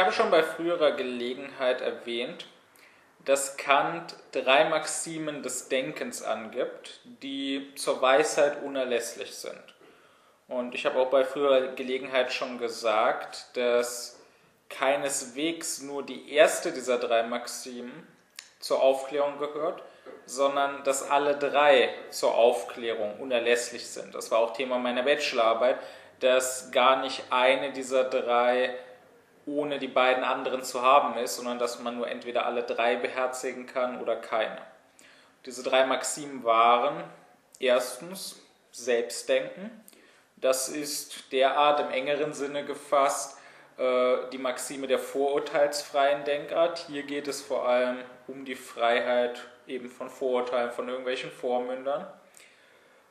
habe schon bei früherer Gelegenheit erwähnt, dass Kant drei Maximen des Denkens angibt, die zur Weisheit unerlässlich sind. Und ich habe auch bei früherer Gelegenheit schon gesagt, dass keineswegs nur die erste dieser drei Maximen zur Aufklärung gehört, sondern dass alle drei zur Aufklärung unerlässlich sind. Das war auch Thema meiner Bachelorarbeit, dass gar nicht eine dieser drei ohne die beiden anderen zu haben ist, sondern dass man nur entweder alle drei beherzigen kann oder keine. Diese drei Maximen waren erstens Selbstdenken. Das ist derart im engeren Sinne gefasst äh, die Maxime der vorurteilsfreien Denkart. Hier geht es vor allem um die Freiheit eben von Vorurteilen, von irgendwelchen Vormündern.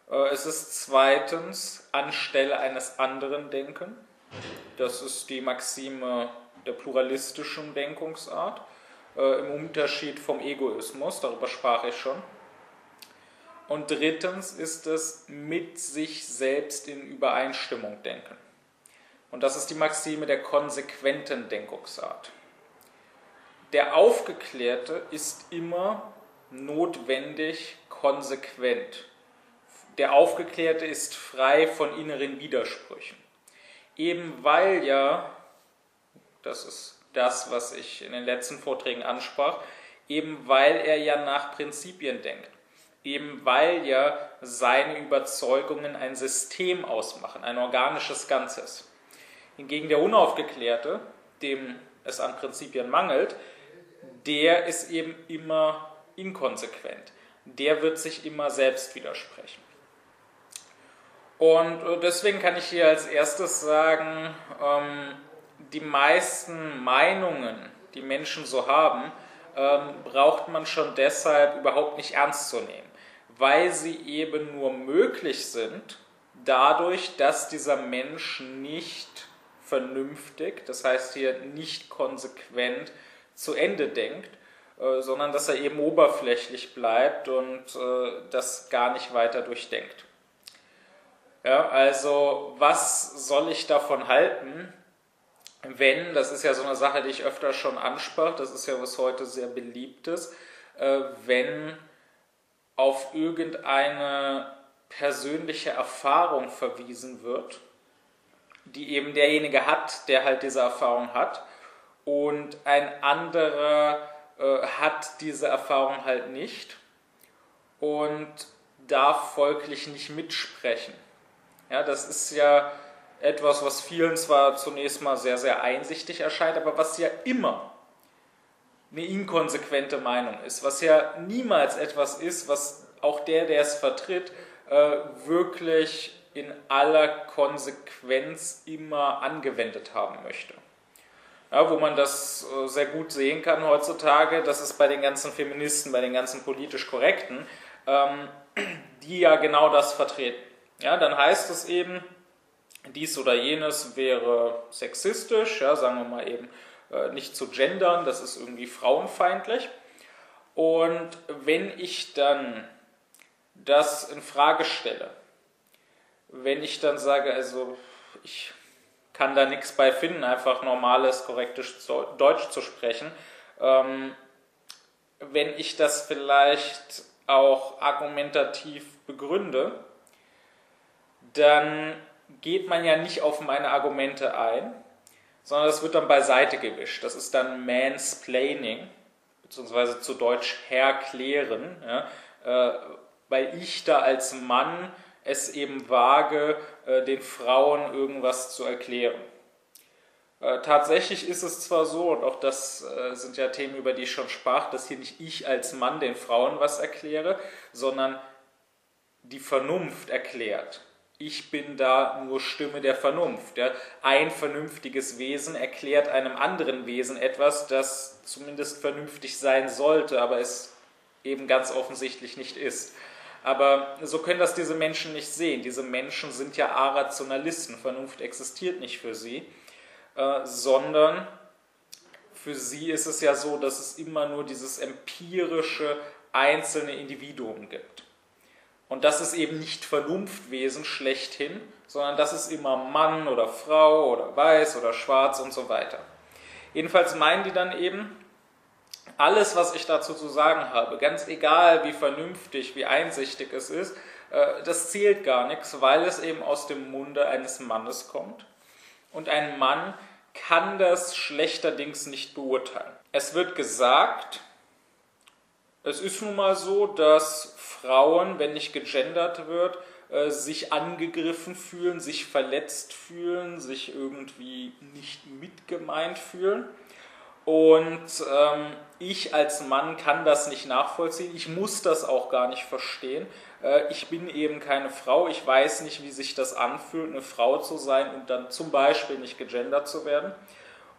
Äh, es ist zweitens anstelle eines anderen Denken. Das ist die Maxime der pluralistischen Denkungsart äh, im Unterschied vom Egoismus, darüber sprach ich schon. Und drittens ist es mit sich selbst in Übereinstimmung denken. Und das ist die Maxime der konsequenten Denkungsart. Der Aufgeklärte ist immer notwendig konsequent. Der Aufgeklärte ist frei von inneren Widersprüchen eben weil ja, das ist das, was ich in den letzten Vorträgen ansprach, eben weil er ja nach Prinzipien denkt, eben weil ja seine Überzeugungen ein System ausmachen, ein organisches Ganzes. Hingegen der Unaufgeklärte, dem es an Prinzipien mangelt, der ist eben immer inkonsequent. Der wird sich immer selbst widersprechen. Und äh, deswegen kann ich hier als erstes sagen, ähm, die meisten Meinungen, die Menschen so haben, ähm, braucht man schon deshalb überhaupt nicht ernst zu nehmen, weil sie eben nur möglich sind dadurch, dass dieser Mensch nicht vernünftig, das heißt hier nicht konsequent zu Ende denkt, äh, sondern dass er eben oberflächlich bleibt und äh, das gar nicht weiter durchdenkt. Ja, also was soll ich davon halten, wenn, das ist ja so eine Sache, die ich öfter schon ansprach, das ist ja was heute sehr beliebtes, äh, wenn auf irgendeine persönliche Erfahrung verwiesen wird, die eben derjenige hat, der halt diese Erfahrung hat, und ein anderer äh, hat diese Erfahrung halt nicht und darf folglich nicht mitsprechen. Ja, das ist ja etwas, was vielen zwar zunächst mal sehr, sehr einsichtig erscheint, aber was ja immer eine inkonsequente Meinung ist, was ja niemals etwas ist, was auch der, der es vertritt, äh, wirklich in aller Konsequenz immer angewendet haben möchte. Ja, wo man das äh, sehr gut sehen kann heutzutage, das ist bei den ganzen Feministen, bei den ganzen politisch Korrekten, ähm, die ja genau das vertreten. Ja, dann heißt es eben, dies oder jenes wäre sexistisch, ja, sagen wir mal eben äh, nicht zu gendern, das ist irgendwie frauenfeindlich. Und wenn ich dann das in Frage stelle, wenn ich dann sage, also ich kann da nichts bei finden, einfach normales, korrektes Deutsch zu sprechen, ähm, wenn ich das vielleicht auch argumentativ begründe, dann geht man ja nicht auf meine Argumente ein, sondern das wird dann beiseite gewischt. Das ist dann Mansplaining, beziehungsweise zu Deutsch herklären, ja, äh, weil ich da als Mann es eben wage, äh, den Frauen irgendwas zu erklären. Äh, tatsächlich ist es zwar so, und auch das äh, sind ja Themen, über die ich schon sprach, dass hier nicht ich als Mann den Frauen was erkläre, sondern die Vernunft erklärt ich bin da nur Stimme der Vernunft. Ja. Ein vernünftiges Wesen erklärt einem anderen Wesen etwas, das zumindest vernünftig sein sollte, aber es eben ganz offensichtlich nicht ist. Aber so können das diese Menschen nicht sehen. Diese Menschen sind ja Arationalisten. Vernunft existiert nicht für sie, äh, sondern für sie ist es ja so, dass es immer nur dieses empirische einzelne Individuum gibt. Und das ist eben nicht Vernunftwesen schlechthin, sondern das ist immer Mann oder Frau oder weiß oder schwarz und so weiter. Jedenfalls meinen die dann eben, alles, was ich dazu zu sagen habe, ganz egal wie vernünftig, wie einsichtig es ist, äh, das zählt gar nichts, weil es eben aus dem Munde eines Mannes kommt. Und ein Mann kann das schlechterdings nicht beurteilen. Es wird gesagt, es ist nun mal so, dass Frauen, wenn nicht gegendert wird, äh, sich angegriffen fühlen, sich verletzt fühlen, sich irgendwie nicht mitgemeint fühlen. Und ähm, ich als Mann kann das nicht nachvollziehen. Ich muss das auch gar nicht verstehen. Äh, ich bin eben keine Frau. Ich weiß nicht, wie sich das anfühlt, eine Frau zu sein und dann zum Beispiel nicht gegendert zu werden.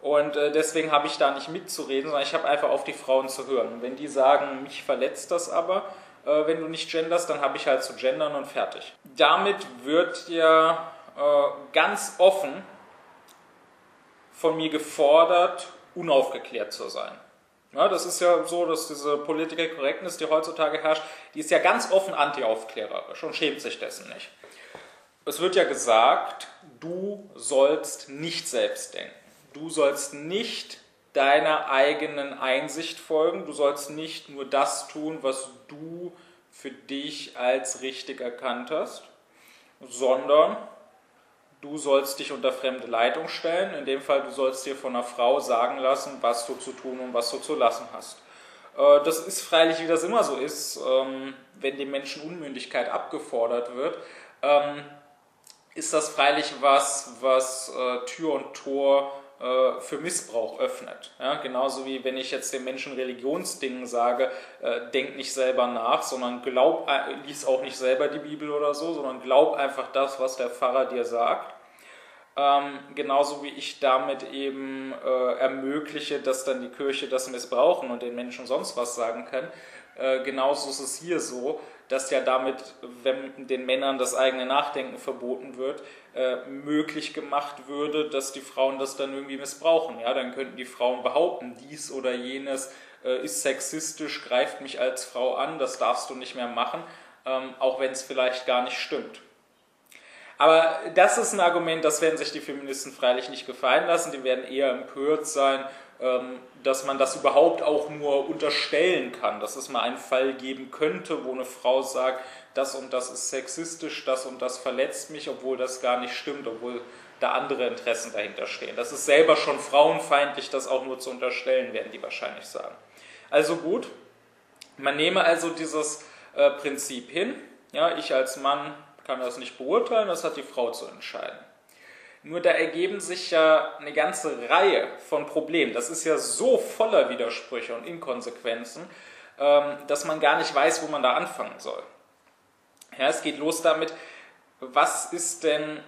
Und äh, deswegen habe ich da nicht mitzureden, sondern ich habe einfach auf die Frauen zu hören. Und wenn die sagen, mich verletzt das aber, äh, wenn du nicht genderst, dann habe ich halt zu gendern und fertig. Damit wird ja äh, ganz offen von mir gefordert, unaufgeklärt zu sein. Ja, das ist ja so, dass diese Political Correctness, die heutzutage herrscht, die ist ja ganz offen antiaufklärerisch und schämt sich dessen nicht. Es wird ja gesagt, du sollst nicht selbst denken. Du sollst nicht deiner eigenen Einsicht folgen. Du sollst nicht nur das tun, was du für dich als richtig erkannt hast, sondern du sollst dich unter fremde Leitung stellen. In dem Fall, du sollst dir von einer Frau sagen lassen, was du zu tun und was du zu lassen hast. Äh, das ist freilich, wie das immer so ist, ähm, wenn dem Menschen Unmündigkeit abgefordert wird, ähm, ist das freilich was, was äh, Tür und Tor äh, für Missbrauch öffnet. Ja, genauso wie wenn ich jetzt den Menschen Religionsdingen sage, äh, denk nicht selber nach, sondern glaub, äh, lies auch nicht selber die Bibel oder so, sondern glaub einfach das, was der Pfarrer dir sagt. Ähm, genauso wie ich damit eben äh, ermögliche, dass dann die Kirche das missbrauchen und den Menschen sonst was sagen kann. Äh, genauso ist es hier so, dass ja damit, wenn den Männern das eigene Nachdenken verboten wird, äh, möglich gemacht würde, dass die Frauen das dann irgendwie missbrauchen. Ja, dann könnten die Frauen behaupten, dies oder jenes äh, ist sexistisch, greift mich als Frau an, das darfst du nicht mehr machen, ähm, auch wenn es vielleicht gar nicht stimmt. Aber das ist ein Argument, das werden sich die Feministen freilich nicht gefallen lassen. Die werden eher empört sein, dass man das überhaupt auch nur unterstellen kann, dass es mal einen Fall geben könnte, wo eine Frau sagt, das und das ist sexistisch, das und das verletzt mich, obwohl das gar nicht stimmt, obwohl da andere Interessen dahinter stehen. Das ist selber schon frauenfeindlich, das auch nur zu unterstellen, werden die wahrscheinlich sagen. Also gut, man nehme also dieses äh, Prinzip hin. Ja, ich als Mann kann das nicht beurteilen, das hat die Frau zu entscheiden. Nur da ergeben sich ja eine ganze Reihe von Problemen. Das ist ja so voller Widersprüche und Inkonsequenzen, ähm, dass man gar nicht weiß, wo man da anfangen soll. Ja, es geht los damit, was ist denn,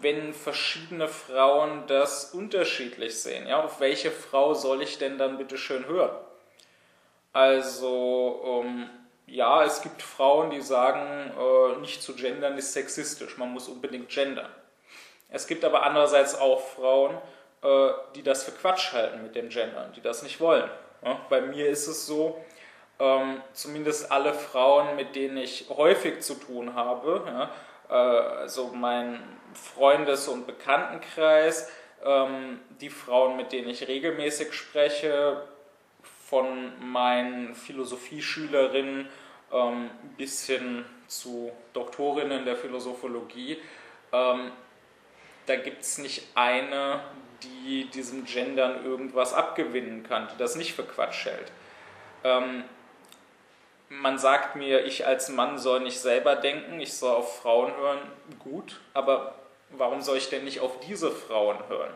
wenn verschiedene Frauen das unterschiedlich sehen? Ja, auf welche Frau soll ich denn dann bitte schön hören? Also, ähm, ja, es gibt Frauen, die sagen, äh, nicht zu gendern ist sexistisch, man muss unbedingt gendern. Es gibt aber andererseits auch Frauen, äh, die das für Quatsch halten mit dem Gendern, die das nicht wollen. Bei mir ist es so, ähm, zumindest alle Frauen, mit denen ich häufig zu tun habe, äh, also mein Freundes- und Bekanntenkreis, ähm, die Frauen, mit denen ich regelmäßig spreche, von meinen Philosophieschülerinnen ähm, bis hin zu Doktorinnen der Philosophologie, da gibt es nicht eine, die diesem Gendern irgendwas abgewinnen kann, die das nicht für Quatsch hält. Ähm, man sagt mir, ich als Mann soll nicht selber denken, ich soll auf Frauen hören, gut, aber warum soll ich denn nicht auf diese Frauen hören?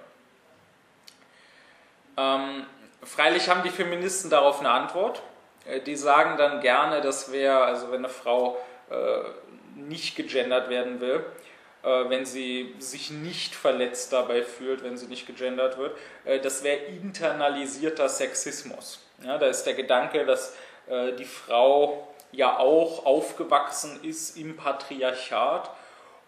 Ähm, freilich haben die Feministen darauf eine Antwort. Äh, die sagen dann gerne, das wäre, also wenn eine Frau äh, nicht gegendert werden will, wenn sie sich nicht verletzt dabei fühlt, wenn sie nicht gegendert wird. Äh, das wäre internalisierter Sexismus. Ja, da ist der Gedanke, dass äh, die Frau ja auch aufgewachsen ist im Patriarchat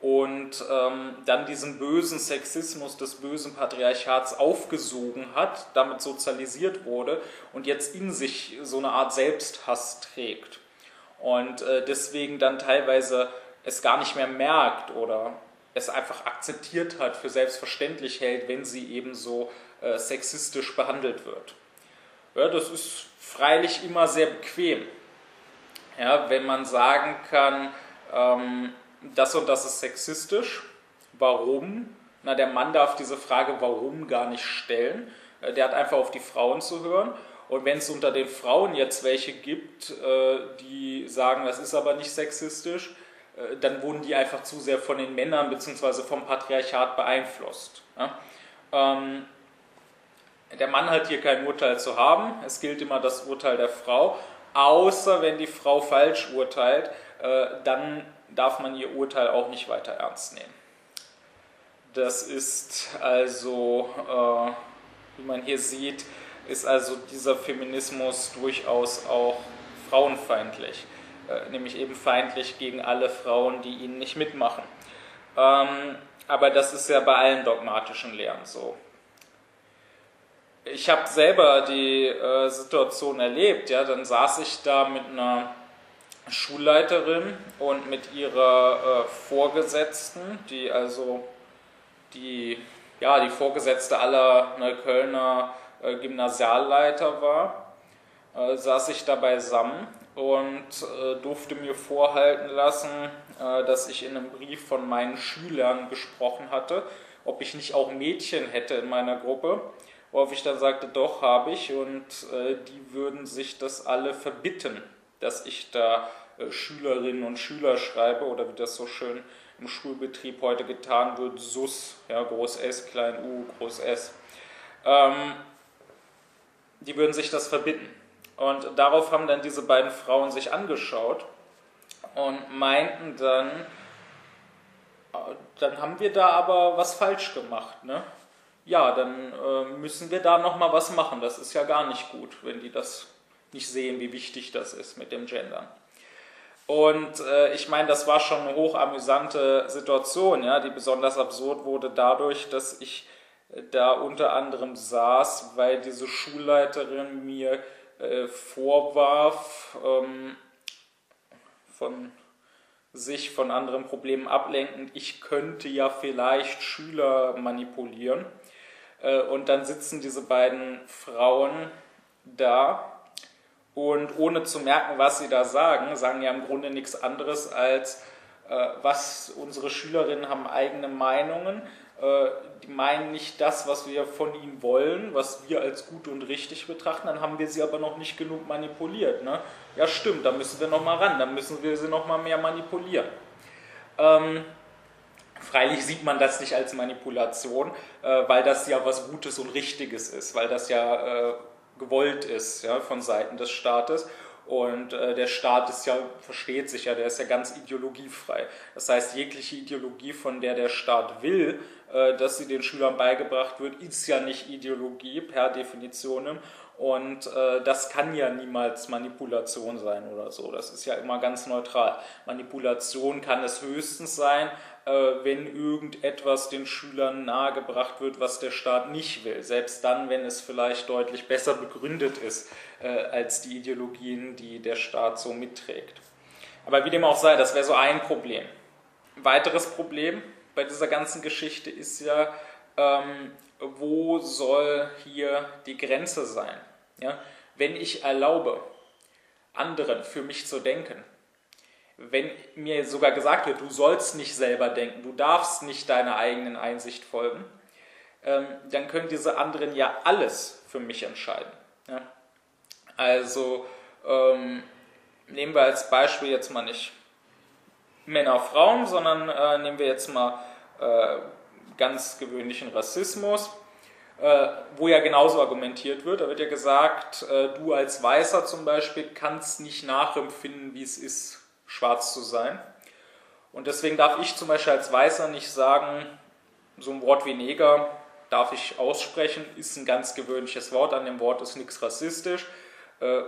und ähm, dann diesen bösen Sexismus des bösen Patriarchats aufgesogen hat, damit sozialisiert wurde und jetzt in sich so eine Art Selbsthass trägt und äh, deswegen dann teilweise es gar nicht mehr merkt oder es einfach akzeptiert hat, für selbstverständlich hält, wenn sie eben so äh, sexistisch behandelt wird. Ja, das ist freilich immer sehr bequem, ja, wenn man sagen kann, ähm, das und das ist sexistisch. Warum? Na, der Mann darf diese Frage warum gar nicht stellen. Äh, der hat einfach auf die Frauen zu hören. Und wenn es unter den Frauen jetzt welche gibt, äh, die sagen, das ist aber nicht sexistisch, dann wurden die einfach zu sehr von den Männern bzw. vom Patriarchat beeinflusst. Ähm, der Mann hat hier kein Urteil zu haben. Es gilt immer das Urteil der Frau. Außer wenn die Frau falsch urteilt, dann darf man ihr Urteil auch nicht weiter ernst nehmen. Das ist also, wie man hier sieht, ist also dieser Feminismus durchaus auch frauenfeindlich, äh, nämlich eben feindlich gegen alle Frauen, die ihn nicht mitmachen. Ähm, aber das ist ja bei allen dogmatischen Lehren so. Ich habe selber die äh, Situation erlebt, ja, dann saß ich da mit einer Schulleiterin und mit ihrer äh, Vorgesetzten, die also die, ja, die Vorgesetzte aller Neuköllner äh, Gymnasialleiter war, äh, saß ich da beisammen und äh, durfte mir vorhalten lassen, dass ich in einem Brief von meinen Schülern gesprochen hatte, ob ich nicht auch Mädchen hätte in meiner Gruppe. Worauf ich dann sagte, doch habe ich und die würden sich das alle verbitten, dass ich da Schülerinnen und Schüler schreibe oder wie das so schön im Schulbetrieb heute getan wird, SUS, ja, Groß S, Klein U, Groß S. Ähm, die würden sich das verbitten. Und darauf haben dann diese beiden Frauen sich angeschaut und meinten dann, äh, dann haben wir da aber was falsch gemacht. Ne? Ja, dann äh, müssen wir da nochmal was machen. Das ist ja gar nicht gut, wenn die das nicht sehen, wie wichtig das ist mit dem Gendern. Und äh, ich meine, das war schon eine hochamüsante Situation, ja, die besonders absurd wurde dadurch, dass ich da unter anderem saß, weil diese Schulleiterin mir äh, vorwarf, ähm, von sich von anderen Problemen ablenkend, ich könnte ja vielleicht Schüler manipulieren. Äh, und dann sitzen diese beiden Frauen da und ohne zu merken, was sie da sagen, sagen ja im Grunde nichts anderes als, äh, was unsere Schülerinnen haben eigene Meinungen, die meinen nicht das, was wir von ihnen wollen, was wir als gut und richtig betrachten, dann haben wir sie aber noch nicht genug manipuliert. Ne? Ja, stimmt, da müssen wir noch mal ran, dann müssen wir sie noch mal mehr manipulieren. Ähm, freilich sieht man das nicht als Manipulation, äh, weil das ja was Gutes und Richtiges ist, weil das ja äh, gewollt ist ja, von Seiten des Staates. Und äh, der Staat ist ja, versteht sich ja, der ist ja ganz ideologiefrei. Das heißt, jegliche Ideologie, von der der Staat will, äh, dass sie den Schülern beigebracht wird, ist ja nicht Ideologie per Definition. Und äh, das kann ja niemals Manipulation sein oder so. Das ist ja immer ganz neutral. Manipulation kann es höchstens sein, wenn irgendetwas den Schülern nahegebracht wird, was der Staat nicht will. Selbst dann, wenn es vielleicht deutlich besser begründet ist äh, als die Ideologien, die der Staat so mitträgt. Aber wie dem auch sei, das wäre so ein Problem. Weiteres Problem, bei dieser ganzen Geschichte ist ja, ähm, wo soll hier die Grenze sein? Ja? Wenn ich erlaube, anderen für mich zu denken, wenn mir sogar gesagt wird, du sollst nicht selber denken, du darfst nicht deiner eigenen Einsicht folgen, ähm, dann können diese anderen ja alles für mich entscheiden. Also ähm, nehmen wir als Beispiel jetzt mal nicht Männer, Frauen, sondern äh, nehmen wir jetzt mal äh, ganz gewöhnlichen Rassismus, äh, wo ja genauso argumentiert wird. Da wird ja gesagt, äh, du als Weißer zum Beispiel kannst nicht nachempfinden, wie es ist, schwarz zu sein. Und deswegen darf ich zum Beispiel als Weißer nicht sagen, so ein Wort wie Neger darf ich aussprechen, ist ein ganz gewöhnliches Wort, an dem Wort ist nichts rassistisch, äh,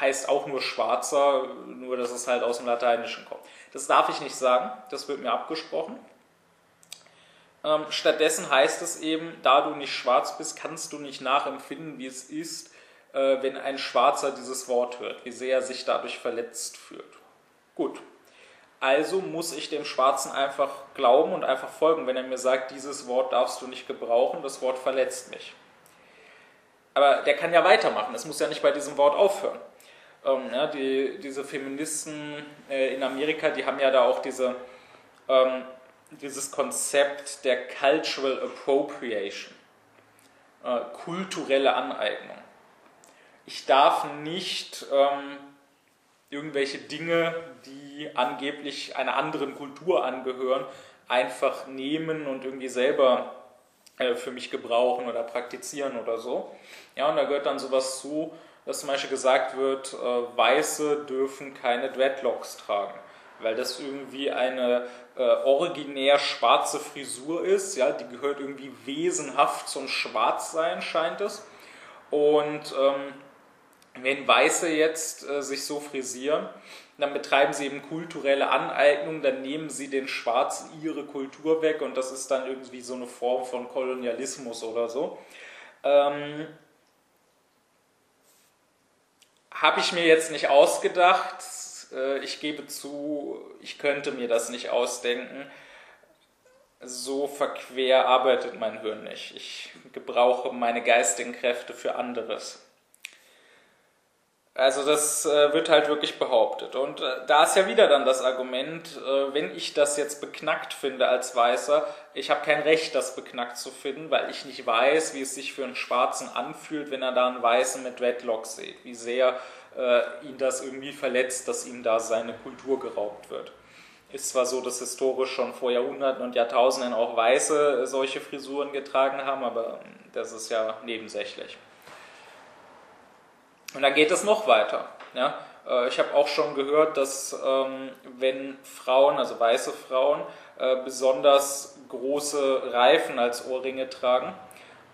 heißt auch nur Schwarzer, nur dass es halt aus dem Lateinischen kommt. Das darf ich nicht sagen, das wird mir abgesprochen. Ähm, stattdessen heißt es eben, da du nicht schwarz bist, kannst du nicht nachempfinden, wie es ist, äh, wenn ein Schwarzer dieses Wort hört, wie sehr er sich dadurch verletzt fühlt. Gut, also muss ich dem Schwarzen einfach glauben und einfach folgen, wenn er mir sagt, dieses Wort darfst du nicht gebrauchen, das Wort verletzt mich. aber der kann ja weitermachen, es muss ja nicht bei diesem Wort aufhören. Ähm, ja, die, diese Feministen äh, in Amerika, die haben ja da auch diese, ähm, dieses Konzept der Cultural Appropriation, äh, kulturelle Aneignung. Ich darf nicht ähm, irgendwelche Dinge, die angeblich einer anderen Kultur angehören, einfach nehmen und irgendwie selber äh, für mich gebrauchen oder praktizieren oder so. Ja, und da gehört dann sowas zu, dass zum Beispiel gesagt wird, äh, Weiße dürfen keine Dreadlocks tragen, weil das irgendwie eine äh, originär schwarze Frisur ist, ja, die gehört irgendwie wesenhaft zum Schwarzsein, scheint es. Und ähm, wenn Weiße jetzt äh, sich so frisieren, dann betreiben sie eben kulturelle Aneignung, dann nehmen sie den Schwarzen ihre Kultur weg und das ist dann irgendwie so eine Form von Kolonialismus oder so. Ähm, Habe ich mir jetzt nicht ausgedacht. Äh, ich gebe zu, ich könnte mir das nicht ausdenken. So verquer arbeitet mein Hirn nicht. Ich gebrauche meine geistigen Kräfte für anderes. Also das äh, wird halt wirklich behauptet. Und äh, da ist ja wieder dann das Argument, äh, wenn ich das jetzt beknackt finde als Weißer, ich habe kein Recht, das beknackt zu finden, weil ich nicht weiß, wie es sich für einen Schwarzen anfühlt, wenn er da einen Weißen mit Dreadlocks sieht. Wie sehr äh, ihn das irgendwie verletzt, dass ihm da seine Kultur geraubt wird. Ist zwar so, dass historisch schon vor Jahrhunderten und Jahrtausenden auch Weiße solche Frisuren getragen haben, aber ähm, das ist ja nebensächlich. Und dann geht es noch weiter. Ja? Äh, ich habe auch schon gehört, dass ähm, wenn Frauen, also weiße Frauen, äh, besonders große Reifen als Ohrringe tragen,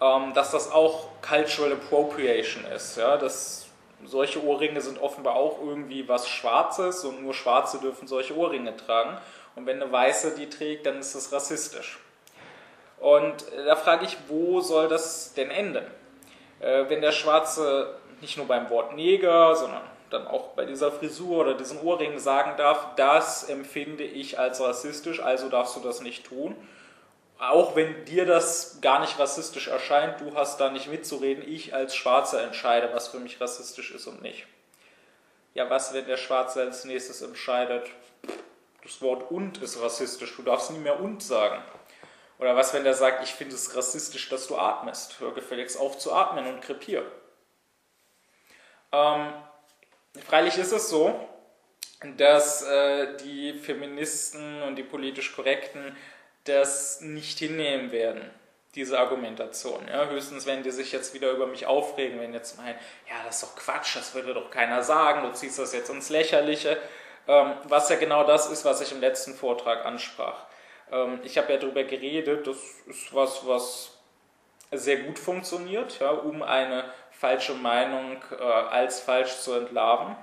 ähm, dass das auch Cultural Appropriation ist. Ja? Dass solche Ohrringe sind offenbar auch irgendwie was Schwarzes und nur Schwarze dürfen solche Ohrringe tragen. Und wenn eine Weiße die trägt, dann ist das rassistisch. Und äh, da frage ich, wo soll das denn enden? Wenn der Schwarze nicht nur beim Wort Neger, sondern dann auch bei dieser Frisur oder diesen Ohrringen sagen darf, das empfinde ich als rassistisch, also darfst du das nicht tun. Auch wenn dir das gar nicht rassistisch erscheint, du hast da nicht mitzureden, ich als Schwarzer entscheide, was für mich rassistisch ist und nicht. Ja, was, wenn der Schwarze als nächstes entscheidet, das Wort und ist rassistisch, du darfst nie mehr und sagen. Oder was, wenn der sagt, ich finde es rassistisch, dass du atmest, hör gefälligst auf zu atmen und krepier. Ähm, freilich ist es so, dass äh, die Feministen und die politisch Korrekten das nicht hinnehmen werden, diese Argumentation. Ja? Höchstens, wenn die sich jetzt wieder über mich aufregen, wenn jetzt meinen, ja, das ist doch Quatsch, das würde doch keiner sagen, du ziehst das jetzt ins Lächerliche, ähm, was ja genau das ist, was ich im letzten Vortrag ansprach. Ähm, ich habe ja darüber geredet, das ist was, was sehr gut funktioniert, ja, um eine falsche Meinung äh, als falsch zu entlarven.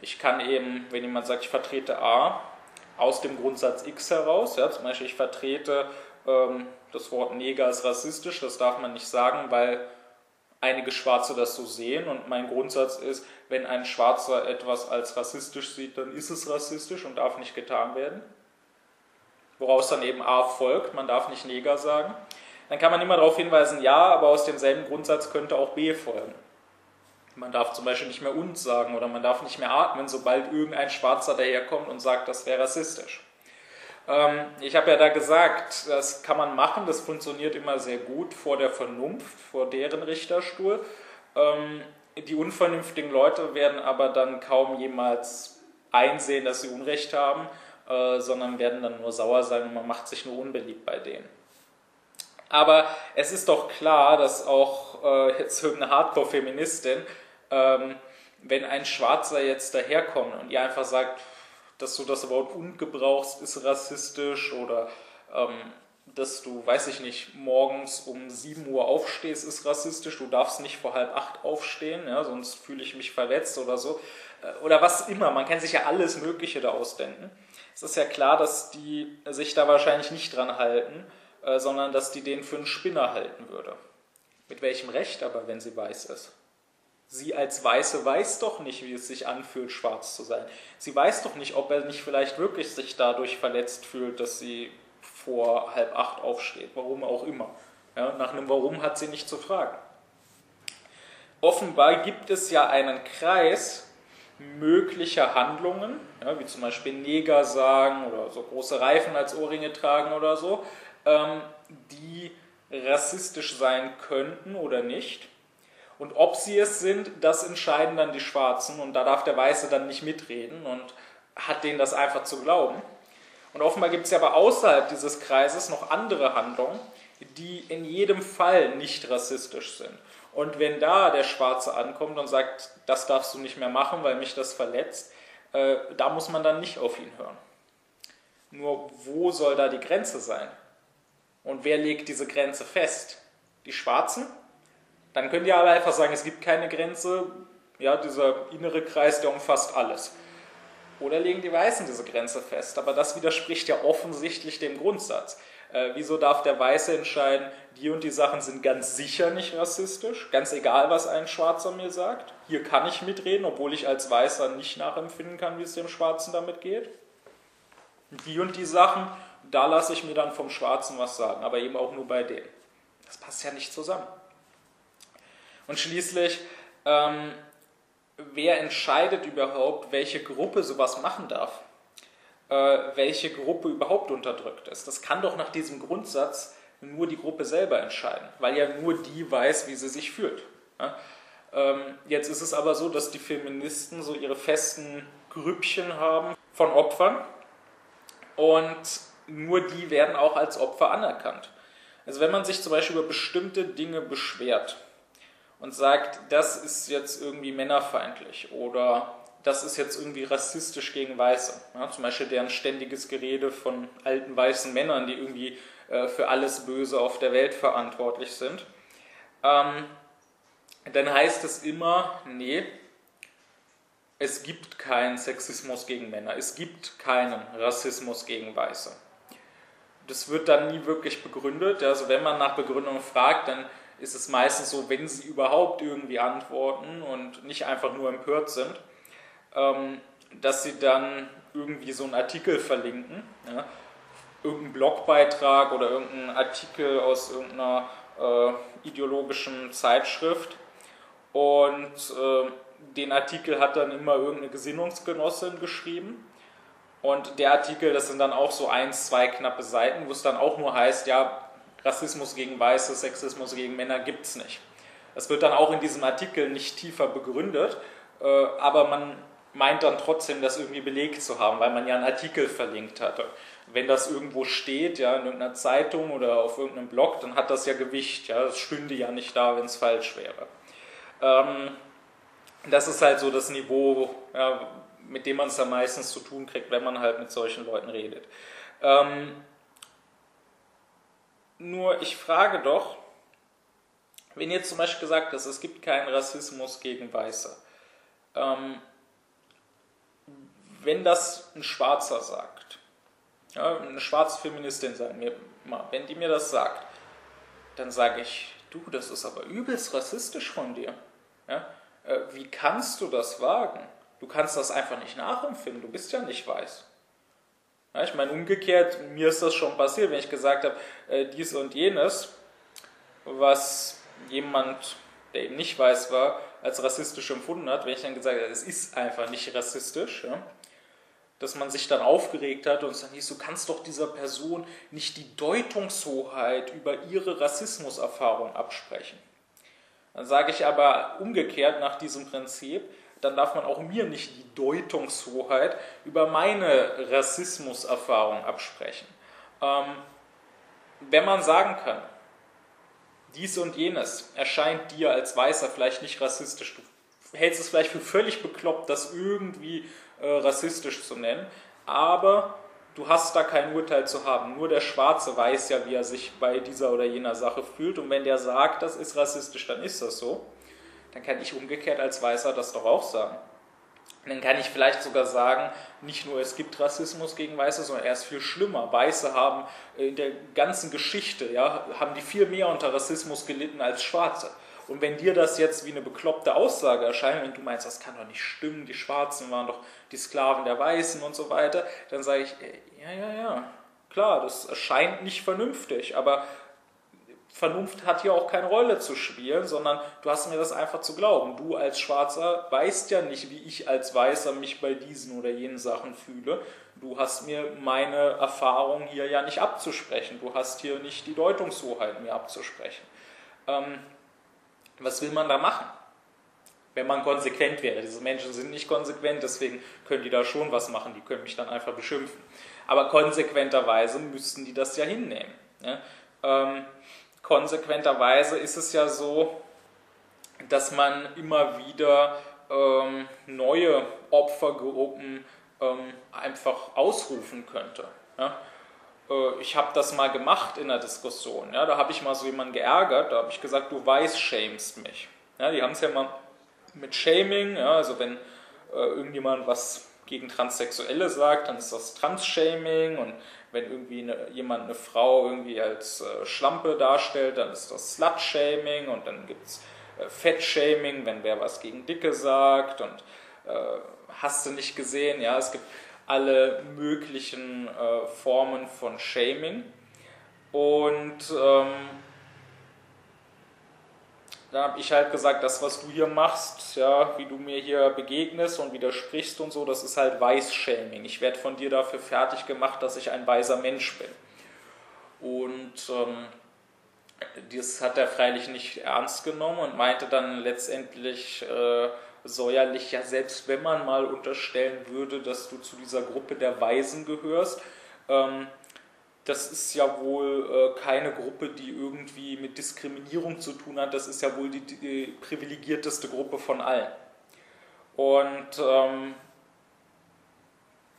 Ich kann eben, wenn jemand sagt, ich vertrete A, aus dem Grundsatz X heraus, ja, zum Beispiel ich vertrete ähm, das Wort Neger ist rassistisch, das darf man nicht sagen, weil einige Schwarze das so sehen und mein Grundsatz ist, wenn ein Schwarzer etwas als rassistisch sieht, dann ist es rassistisch und darf nicht getan werden. Woraus dann eben A folgt, man darf nicht Neger sagen dann kann man immer darauf hinweisen, ja, aber aus demselben Grundsatz könnte auch B folgen. Man darf zum Beispiel nicht mehr und sagen oder man darf nicht mehr atmen, sobald irgendein Schwarzer daherkommt und sagt, das wäre rassistisch. Ähm, ich habe ja da gesagt, das kann man machen, das funktioniert immer sehr gut vor der Vernunft, vor deren Richterstuhl. Ähm, die unvernünftigen Leute werden aber dann kaum jemals einsehen, dass sie Unrecht haben, äh, sondern werden dann nur sauer sein und man macht sich nur unbeliebt bei denen. Aber es ist doch klar, dass auch äh, jetzt irgendeine Hardcore-Feministin, ähm, wenn ein Schwarzer jetzt daherkommt und ihr einfach sagt, dass du das Wort und gebrauchst, ist rassistisch oder ähm, dass du, weiß ich nicht, morgens um 7 Uhr aufstehst, ist rassistisch, du darfst nicht vor halb acht aufstehen, ja, sonst fühle ich mich verletzt oder so. Äh, oder was immer, man kann sich ja alles Mögliche da ausdenken. Es ist ja klar, dass die sich da wahrscheinlich nicht dran halten äh, sondern dass die den für einen Spinner halten würde. Mit welchem Recht aber, wenn sie weiß ist? Sie als Weiße weiß doch nicht, wie es sich anfühlt, schwarz zu sein. Sie weiß doch nicht, ob er nicht vielleicht wirklich sich dadurch verletzt fühlt, dass sie vor halb acht aufsteht, warum auch immer. Ja, nach einem Warum hat sie nicht zu fragen. offenbar gibt es ja einen Kreis möglicher Handlungen, ja, wie zum Beispiel Neger sagen oder so große Reifen als Ohrringe tragen oder so, ähm, die rassistisch sein könnten oder nicht. Und ob sie es sind, das entscheiden dann die Schwarzen und da darf der Weiße dann nicht mitreden und hat denen das einfach zu glauben. Und offenbar gibt es ja aber außerhalb dieses Kreises noch andere Handlungen, die in jedem Fall nicht rassistisch sind. Und wenn da der Schwarze ankommt und sagt, das darfst du nicht mehr machen, weil mich das verletzt, äh, da muss man dann nicht auf ihn hören. Nur wo soll da die Grenze sein? Und wer legt diese Grenze fest? Die Schwarzen? Dann könnt ihr aber einfach sagen, es gibt keine Grenze. Ja, dieser innere Kreis, der umfasst alles. Oder legen die Weißen diese Grenze fest? Aber das widerspricht ja offensichtlich dem Grundsatz. Äh, wieso darf der Weiße entscheiden, die und die Sachen sind ganz sicher nicht rassistisch, ganz egal, was ein Schwarzer mir sagt? Hier kann ich mitreden, obwohl ich als Weißer nicht nachempfinden kann, wie es dem Schwarzen damit geht. Die und die Sachen, da lasse ich mir dann vom Schwarzen was sagen, aber eben auch nur bei denen. Das passt ja nicht zusammen. Und schließlich, ähm, wer entscheidet überhaupt, welche Gruppe sowas machen darf? Äh, welche Gruppe überhaupt unterdrückt ist? Das kann doch nach diesem Grundsatz nur die Gruppe selber entscheiden, weil ja nur die weiß, wie sie sich fühlt. Ja? Ähm, jetzt ist es aber so, dass die Feministen so ihre festen Grüppchen haben von Opfern und nur die werden auch als Opfer anerkannt. Also wenn man sich zum Beispiel über bestimmte Dinge beschwert und sagt, das ist jetzt irgendwie männerfeindlich oder das ist jetzt irgendwie rassistisch gegen Weiße. Ja, zum Beispiel deren ständiges Gerede von alten weißen Männern, die irgendwie äh, für alles Böse auf der Welt verantwortlich sind. Ähm, dann heißt es immer, nee, es gibt keinen Sexismus gegen Männer, es gibt keinen Rassismus gegen Weiße. Das wird dann nie wirklich begründet. Also wenn man nach Begründung fragt, dann ist es meistens so, wenn sie überhaupt irgendwie antworten und nicht einfach nur empört sind, ähm, dass sie dann irgendwie so einen Artikel verlinken, ja, irgendeinen Blogbeitrag oder irgendeinen Artikel aus irgendeiner äh, ideologischen Zeitschrift. Und äh, den Artikel hat dann immer irgendeine Gesinnungsgenossin geschrieben und der Artikel, das sind dann auch so ein, zwei knappe Seiten, wo es dann auch nur heißt, ja, Rassismus gegen Weiße, Sexismus gegen Männer gibt es nicht. Das wird dann auch in diesem Artikel nicht tiefer begründet, äh, aber man meint dann trotzdem, das irgendwie belegt zu haben, weil man ja einen Artikel verlinkt hatte. Wenn das irgendwo steht, ja, in irgendeiner Zeitung oder auf irgendeinem Blog, dann hat das ja Gewicht, ja, das stünde ja nicht da, wenn es falsch wäre. Ähm, das ist halt so das Niveau, ja, mit dem man es dann meistens zu tun kriegt, wenn man halt mit solchen Leuten redet. Ähm, nur ich frage doch, wenn jetzt zum Beispiel gesagt ist, es gibt keinen Rassismus gegen Weiße, ähm, wenn das ein Schwarzer sagt, ja, eine schwarze Feministin sagen mir mal, wenn die mir das sagt, dann sage ich, du, das ist aber übelst rassistisch von dir. Ja? Äh, wie kannst du das wagen? Du kannst das einfach nicht nachempfinden, du bist ja nicht weiß. Ja, ich meine, umgekehrt, mir ist das schon passiert, wenn ich gesagt habe, äh, dies und jenes, was jemand, der eben nicht weiß war, als rassistisch empfunden hat, wenn ich dann gesagt habe, es ist einfach nicht rassistisch, ja, dass man sich dann aufgeregt hat und sagt, du kannst doch dieser Person nicht die Deutungshoheit über ihre Rassismuserfahrung absprechen. Dann sage ich aber umgekehrt nach diesem Prinzip, dann darf man auch mir nicht die Deutungshoheit über meine Rassismuserfahrung absprechen. Ähm, wenn man sagen kann, dies und jenes erscheint dir als Weißer vielleicht nicht rassistisch, du hältst es vielleicht für völlig bekloppt, das irgendwie äh, rassistisch zu nennen, aber du hast da kein Urteil zu haben. Nur der Schwarze weiß ja, wie er sich bei dieser oder jener Sache fühlt. Und wenn der sagt, das ist rassistisch, dann ist das so. Dann kann ich umgekehrt als Weißer das doch auch sagen. dann kann ich vielleicht sogar sagen, nicht nur es gibt Rassismus gegen Weiße, sondern er ist viel schlimmer. Weiße haben in der ganzen Geschichte, ja, haben die viel mehr unter Rassismus gelitten als Schwarze. Und wenn dir das jetzt wie eine bekloppte Aussage erscheint, wenn du meinst, das kann doch nicht stimmen, die Schwarzen waren doch die Sklaven der Weißen und so weiter, dann sage ich, ja, ja, ja, klar, das erscheint nicht vernünftig, aber Vernunft hat hier auch keine Rolle zu spielen, sondern du hast mir das einfach zu glauben. Du als Schwarzer weißt ja nicht, wie ich als Weißer mich bei diesen oder jenen Sachen fühle. Du hast mir meine Erfahrung hier ja nicht abzusprechen. Du hast hier nicht die Deutungshoheit mir abzusprechen. Ähm, was will man da machen? Wenn man konsequent wäre. Diese Menschen sind nicht konsequent, deswegen können die da schon was machen. Die können mich dann einfach beschimpfen. Aber konsequenterweise müssten die das ja hinnehmen. Ja? Ähm, konsequenterweise ist es ja so, dass man immer wieder ähm, neue Opfergruppen ähm, einfach ausrufen könnte. Ja? Äh, ich habe das mal gemacht in der Diskussion. Ja? Da habe ich mal so jemanden geärgert, da habe ich gesagt, du weiß-shamest mich. Ja, die haben es ja mal mit Shaming, also wenn äh, irgendjemand was gegen Transsexuelle sagt, dann ist das Trans-Shaming und wenn irgendwie eine, jemand eine Frau irgendwie als äh, Schlampe darstellt, dann ist das Slut-Shaming und dann gibt es äh, Fett-Shaming, wenn wer was gegen Dicke sagt und äh, hast du nicht gesehen, ja, es gibt alle möglichen äh, Formen von Shaming. Und ähm, da habe ich halt gesagt, das, was du hier machst, ja, wie du mir hier begegnest und widersprichst und so, das ist halt Weiß-Shaming. Ich werde von dir dafür fertig gemacht, dass ich ein weiser Mensch bin. Und ähm, das hat er freilich nicht ernst genommen und meinte dann letztendlich äh, säuerlich, ja, selbst wenn man mal unterstellen würde, dass du zu dieser Gruppe der Weisen gehörst, ähm, das ist ja wohl äh, keine Gruppe, die irgendwie mit Diskriminierung zu tun hat. Das ist ja wohl die, die privilegierteste Gruppe von allen. Und ähm,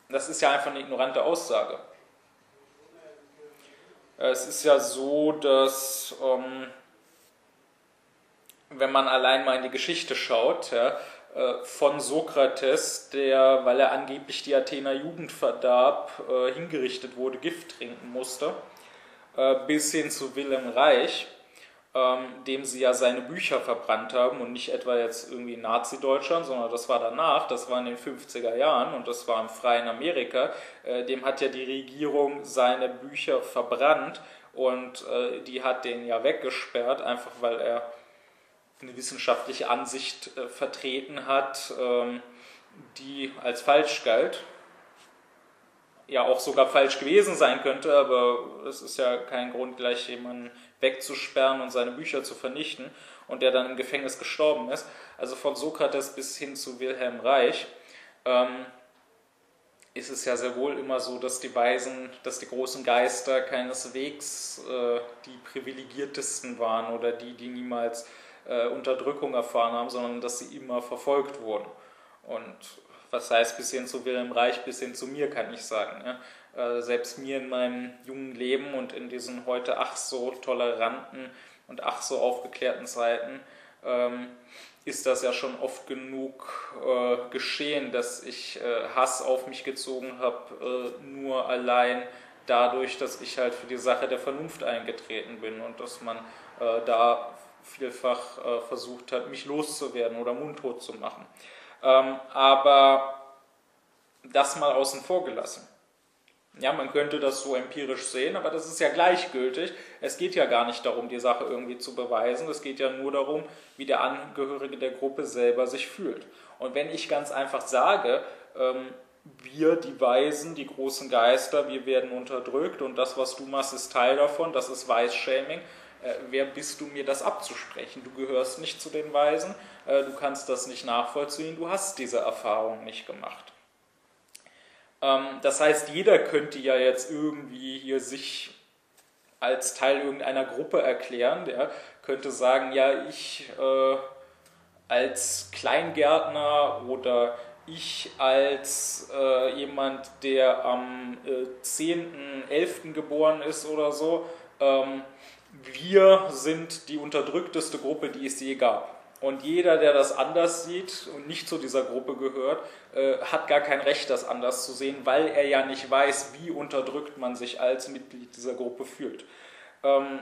das ist ja einfach eine ignorante Aussage. Es ist ja so, dass ähm, wenn man allein mal in die Geschichte schaut, ja, von Sokrates, der, weil er angeblich die Athener Jugend verdarb, äh, hingerichtet wurde, Gift trinken musste, äh, bis hin zu Wilhelm Reich, ähm, dem sie ja seine Bücher verbrannt haben und nicht etwa jetzt irgendwie Nazi-Deutschland, sondern das war danach, das war in den 50er Jahren und das war im freien Amerika, dem hat ja die Regierung seine Bücher verbrannt und die hat den ja weggesperrt, einfach weil er eine wissenschaftliche Ansicht äh, vertreten hat, ähm, die als falsch galt. Ja, auch sogar falsch gewesen sein könnte, aber es ist ja kein Grund, gleich jemanden wegzusperren und seine Bücher zu vernichten und der dann im Gefängnis gestorben ist. Also von Sokrates bis hin zu Wilhelm Reich ähm, ist es ja sehr wohl immer so, dass die Weisen, dass die großen Geister keineswegs äh, die privilegiertesten waren oder die, die niemals äh, Unterdrückung erfahren haben, sondern dass sie immer verfolgt wurden. Und was heißt bis hin zu Wilhelm Reich, bis hin zu mir, kann ich sagen. Ja? Äh, selbst mir in meinem jungen Leben und in diesen heute ach so toleranten und ach so aufgeklärten Zeiten ähm, ist das ja schon oft genug äh, geschehen, dass ich äh, Hass auf mich gezogen habe, äh, nur allein dadurch, dass ich halt für die Sache der Vernunft eingetreten bin und dass man äh, da vielfach äh, versucht hat, mich loszuwerden oder mundtot zu machen. Ähm, aber das mal außen vor gelassen. Ja, man könnte das so empirisch sehen, aber das ist ja gleichgültig. Es geht ja gar nicht darum, die Sache irgendwie zu beweisen. Es geht ja nur darum, wie der Angehörige der Gruppe selber sich fühlt. Und wenn ich ganz einfach sage, ähm, wir, die Weisen, die großen Geister, wir werden unterdrückt und das, was du machst, ist Teil davon, das ist Weißshaming, wer bist du mir das abzusprechen? Du gehörst nicht zu den Weisen, äh, du kannst das nicht nachvollziehen, du hast diese Erfahrung nicht gemacht. Ähm, das heißt, jeder könnte ja jetzt irgendwie hier sich als Teil irgendeiner Gruppe erklären, der könnte sagen, ja, ich äh, als Kleingärtner oder ich als äh, jemand, der am äh, 10.11. geboren ist oder so, ähm, wir sind die unterdrückteste Gruppe, die es je gab. Und jeder, der das anders sieht und nicht zu dieser Gruppe gehört, äh, hat gar kein Recht, das anders zu sehen, weil er ja nicht weiß, wie unterdrückt man sich als Mitglied dieser Gruppe fühlt. Ähm,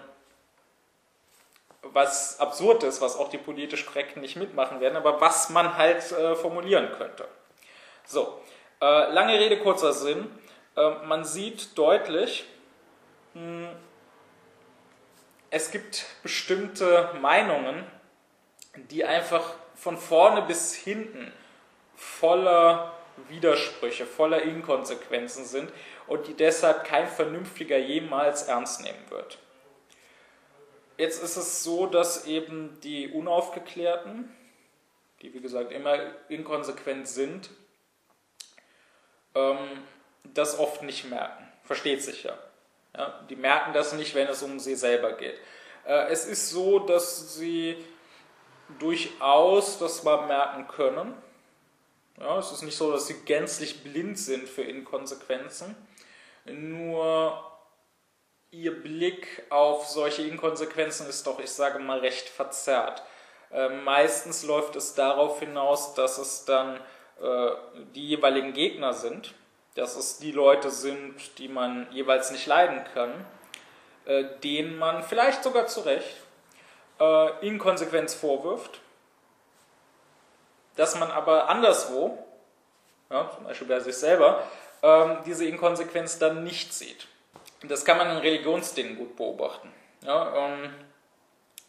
was absurd ist, was auch die politisch Korrekten nicht mitmachen werden, aber was man halt äh, formulieren könnte. So, äh, lange Rede, kurzer Sinn. Äh, man sieht deutlich, mh, hm, es gibt bestimmte Meinungen, die einfach von vorne bis hinten voller Widersprüche, voller Inkonsequenzen sind und die deshalb kein Vernünftiger jemals ernst nehmen wird. Jetzt ist es so, dass eben die Unaufgeklärten, die wie gesagt immer inkonsequent sind, ähm, das oft nicht merken. Versteht sich ja. Ja. Die merken das nicht, wenn es um sie selber geht. Äh, es ist so, dass sie durchaus das mal merken können. Ja, es ist nicht so, dass sie gänzlich blind sind für Inkonsequenzen. Nur ihr Blick auf solche Inkonsequenzen ist doch, ich sage mal, recht verzerrt. Äh, meistens läuft es darauf hinaus, dass es dann äh, die jeweiligen Gegner sind, dass es die Leute sind, die man jeweils nicht leiden kann, äh, denen man vielleicht sogar zu Recht äh, Inkonsequenz vorwirft, dass man aber anderswo, ja, zum Beispiel bei sich selber, ähm, diese Inkonsequenz dann nicht sieht. Das kann man in Religionsdingen gut beobachten. Ja, ähm,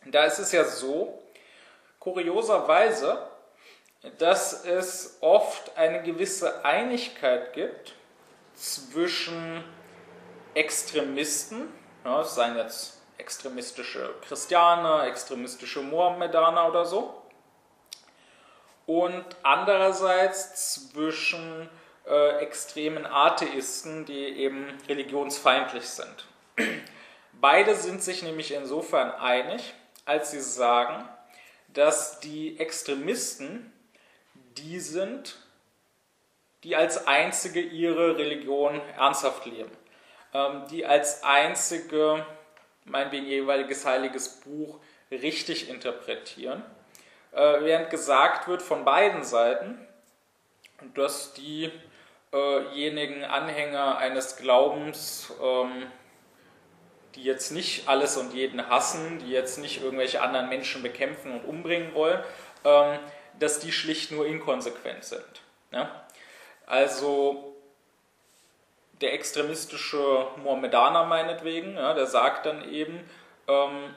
da ist es ja so, kurioserweise, dass es oft eine gewisse Einigkeit gibt zwischen Extremisten, ja, es seien jetzt extremistische Christianer, extremistische Mohammedaner oder so, und andererseits zwischen äh, extremen Atheisten, die eben religionsfeindlich sind. Beide sind sich nämlich insofern einig, als sie sagen, dass die Extremisten die sind, die als einzige ihre Religion ernsthaft leben, ähm, die als einzige, meinetwegen jeweiliges heiliges Buch richtig interpretieren, äh, während gesagt wird von beiden Seiten, dass diejenigen Anhänger eines Glaubens, ähm, die jetzt nicht alles und jeden hassen, die jetzt nicht irgendwelche anderen Menschen bekämpfen und umbringen wollen, ähm, dass die schlicht nur inkonsequent sind. Also der extremistische Mohammedaner meinetwegen, ja, der sagt dann eben, ähm,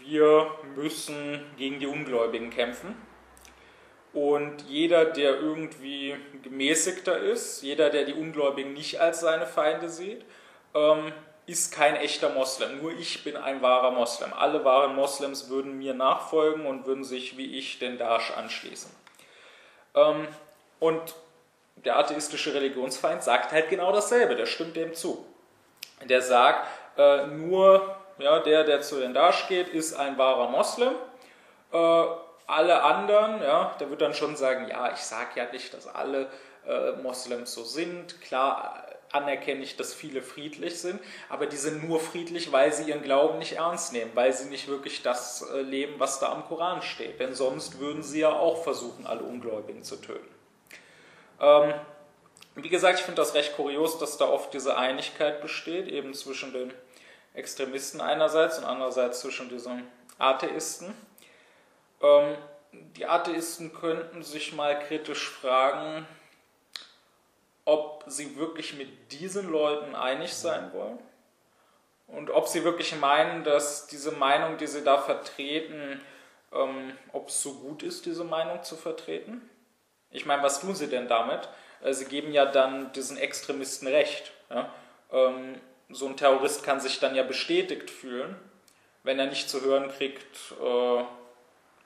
wir müssen gegen die Ungläubigen kämpfen. Und jeder, der irgendwie gemäßigter ist, jeder, der die Ungläubigen nicht als seine Feinde sieht, ähm, ist kein echter Moslem. Nur ich bin ein wahrer Moslem. Alle wahren Moslems würden mir nachfolgen und würden sich wie ich den Daesh anschließen. Ähm, und der atheistische Religionsfeind sagt halt genau dasselbe, der stimmt dem zu. Der sagt, äh, nur ja, der, der zu den Daesh geht, ist ein wahrer Moslem. Äh, alle anderen, ja, der wird dann schon sagen, ja, ich sage ja nicht, dass alle äh, Moslems so sind. Klar anerkenne ich, dass viele friedlich sind, aber die sind nur friedlich, weil sie ihren Glauben nicht ernst nehmen, weil sie nicht wirklich das äh, leben, was da am Koran steht. Denn sonst würden sie ja auch versuchen, alle Ungläubigen zu töten. Ähm, wie gesagt, ich finde das recht kurios, dass da oft diese Einigkeit besteht, eben zwischen den Extremisten einerseits und andererseits zwischen diesen Atheisten. Ähm, die Atheisten könnten sich mal kritisch fragen, ob sie wirklich mit diesen Leuten einig sein wollen und ob sie wirklich meinen, dass diese Meinung, die sie da vertreten, ähm, ob es so gut ist, diese Meinung zu vertreten. Ich meine, was tun sie denn damit? Äh, sie geben ja dann diesen Extremisten recht. Ja? Ähm, so ein Terrorist kann sich dann ja bestätigt fühlen, wenn er nicht zu hören kriegt, äh,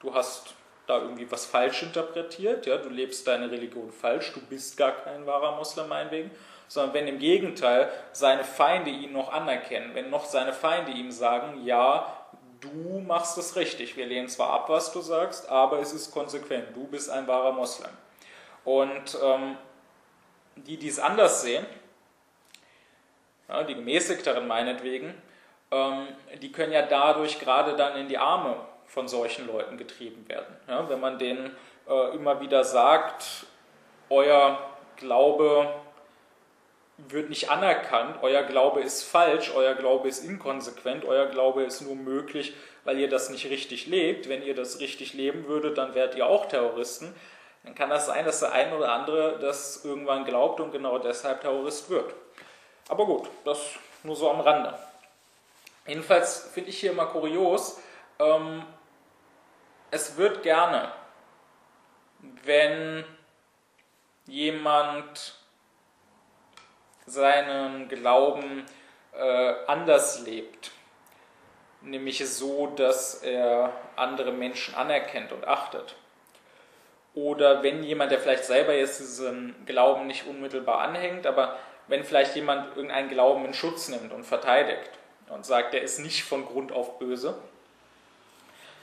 du hast da irgendwie was falsch interpretiert, ja, du lebst deine Religion falsch, du bist gar kein wahrer Moslem meinetwegen, sondern wenn im Gegenteil seine Feinde ihn noch anerkennen, wenn noch seine Feinde ihm sagen, ja, du machst es richtig, wir lehnen zwar ab, was du sagst, aber es ist konsequent, du bist ein wahrer Moslem. Und ähm, die, die es anders sehen, ja, die gemäßigteren meinetwegen, ähm, die können ja dadurch gerade dann in die Arme von solchen Leuten getrieben werden. Ja, wenn man denen äh, immer wieder sagt, euer Glaube wird nicht anerkannt, euer Glaube ist falsch, euer Glaube ist inkonsequent, euer Glaube ist nur möglich, weil ihr das nicht richtig lebt. Wenn ihr das richtig leben würdet, dann wärt ihr auch Terroristen. Dann kann das sein, dass der eine oder andere das irgendwann glaubt und genau deshalb Terrorist wird. Aber gut, das nur so am Rande. Jedenfalls finde ich hier immer kurios, ähm, es wird gerne, wenn jemand seinen Glauben äh, anders lebt, nämlich so, dass er andere Menschen anerkennt und achtet. Oder wenn jemand, der vielleicht selber jetzt diesen Glauben nicht unmittelbar anhängt, aber wenn vielleicht jemand irgendeinen Glauben in Schutz nimmt und verteidigt und sagt, der ist nicht von Grund auf böse,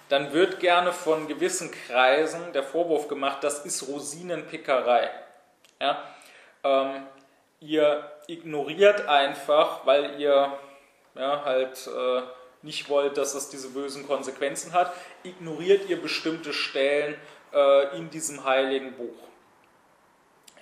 dann wird gerne von gewissen Kreisen der Vorwurf gemacht, das ist Rosinenpickerei. Ja? Ähm, ihr ignoriert einfach, weil ihr ja, halt äh, nicht wollt, dass es diese bösen Konsequenzen hat, ignoriert ihr bestimmte Stellen äh, in diesem heiligen Buch.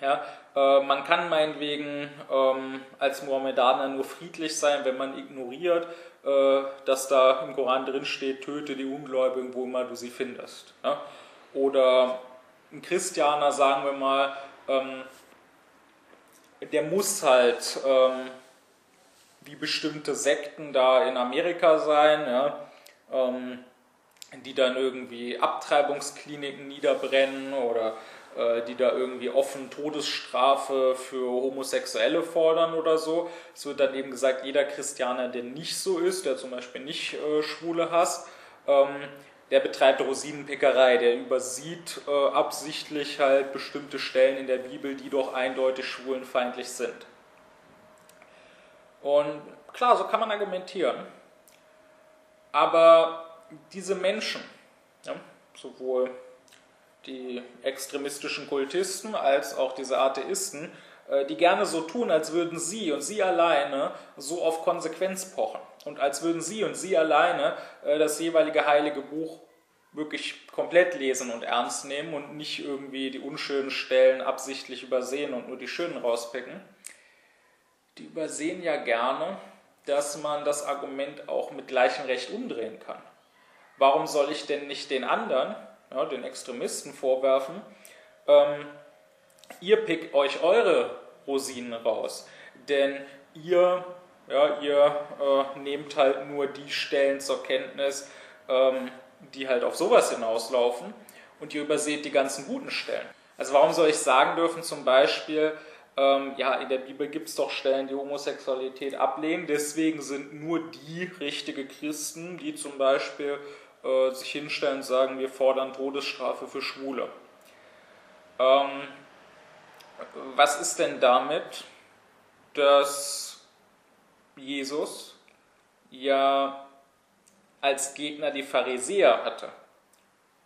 Ja, äh, man kann meinetwegen ähm, als Mohammedaner nur friedlich sein, wenn man ignoriert, äh, dass da im Koran drin steht, töte die Ungläubigen, wo immer du sie findest. Ja? Oder ein Christianer, sagen wir mal, ähm, der muss halt ähm, wie bestimmte Sekten da in Amerika sein, ja? Die dann irgendwie Abtreibungskliniken niederbrennen oder äh, die da irgendwie offen Todesstrafe für Homosexuelle fordern oder so. Es wird dann eben gesagt, jeder Christianer, der nicht so ist, der zum Beispiel nicht äh, Schwule hasst, ähm, der betreibt Rosinenpickerei, der übersieht äh, absichtlich halt bestimmte Stellen in der Bibel, die doch eindeutig schwulenfeindlich sind. Und klar, so kann man argumentieren. Aber diese Menschen, ja, sowohl die extremistischen Kultisten als auch diese Atheisten, äh, die gerne so tun, als würden sie und sie alleine so auf Konsequenz pochen und als würden sie und sie alleine äh, das jeweilige heilige Buch wirklich komplett lesen und ernst nehmen und nicht irgendwie die unschönen Stellen absichtlich übersehen und nur die schönen rauspicken. Die übersehen ja gerne, dass man das Argument auch mit gleichem Recht umdrehen kann. Warum soll ich denn nicht den anderen, ja, den Extremisten vorwerfen, ähm, ihr pickt euch eure Rosinen raus, denn ihr, ja, ihr äh, nehmt halt nur die Stellen zur Kenntnis, ähm, die halt auf sowas hinauslaufen und ihr überseht die ganzen guten Stellen. Also warum soll ich sagen dürfen zum Beispiel, ähm, ja, in der Bibel gibt es doch Stellen, die Homosexualität ablehnen, deswegen sind nur die richtige Christen, die zum Beispiel äh, sich hinstellen und sagen, wir fordern Todesstrafe für Schwule. Ähm, was ist denn damit, dass Jesus ja als Gegner die Pharisäer hatte,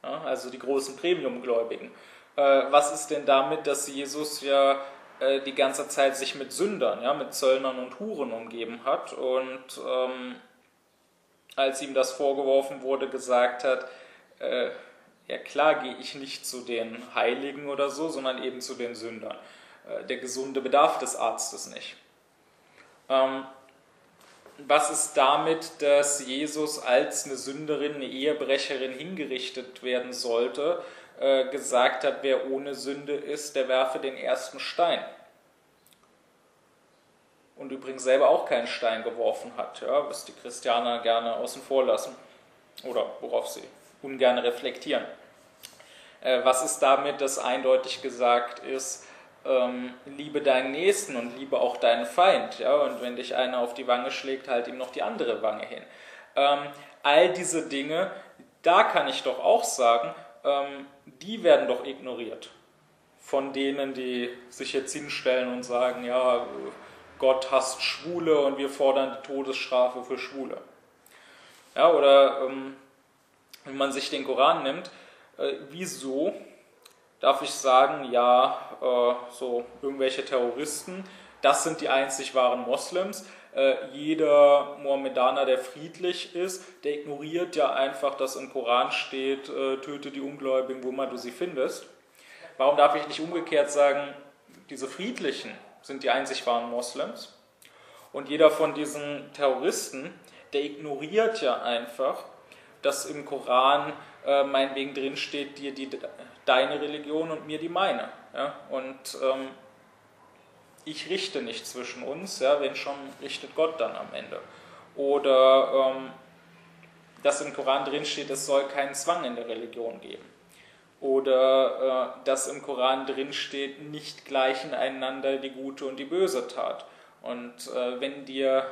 ja, also die großen Premiumgläubigen? Äh, was ist denn damit, dass Jesus ja äh, die ganze Zeit sich mit Sündern, ja, mit Zöllnern und Huren umgeben hat und ähm, als ihm das vorgeworfen wurde, gesagt hat, äh, ja klar gehe ich nicht zu den Heiligen oder so, sondern eben zu den Sündern. Äh, der Gesunde bedarf des Arztes nicht. Ähm, was ist damit, dass Jesus als eine Sünderin, eine Ehebrecherin hingerichtet werden sollte, äh, gesagt hat, wer ohne Sünde ist, der werfe den ersten Stein und übrigens selber auch keinen Stein geworfen hat, ja, was die Christianer gerne außen vor lassen oder worauf sie ungern reflektieren. Äh, was ist damit, dass eindeutig gesagt ist, ähm, liebe deinen Nächsten und liebe auch deinen Feind, ja, und wenn dich einer auf die Wange schlägt, halt ihm noch die andere Wange hin. Ähm, all diese Dinge, da kann ich doch auch sagen, ähm, die werden doch ignoriert von denen, die sich jetzt hinstellen und sagen, ja, Gott hasst Schwule und wir fordern die Todesstrafe für Schwule. Ja, oder ähm, wenn man sich den Koran nimmt, äh, wieso darf ich sagen, ja, äh, so irgendwelche Terroristen, das sind die einzig wahren Moslems. Äh, jeder Mohammedaner, der friedlich ist, der ignoriert ja einfach, dass im Koran steht, äh, töte die Ungläubigen, wo immer du sie findest. Warum darf ich nicht umgekehrt sagen, diese Friedlichen, sind die einzig wahren Moslems. Und jeder von diesen Terroristen, der ignoriert ja einfach, dass im Koran äh, meinetwegen drin steht, dir die, deine Religion und mir die meine. Ja? Und ähm, ich richte nicht zwischen uns, ja? wenn schon richtet Gott dann am Ende. Oder ähm, dass im Koran drin steht, es soll keinen Zwang in der Religion geben. Oder äh, dass im Koran drin steht, nicht gleichen einander die gute und die böse Tat. Und äh, wenn dir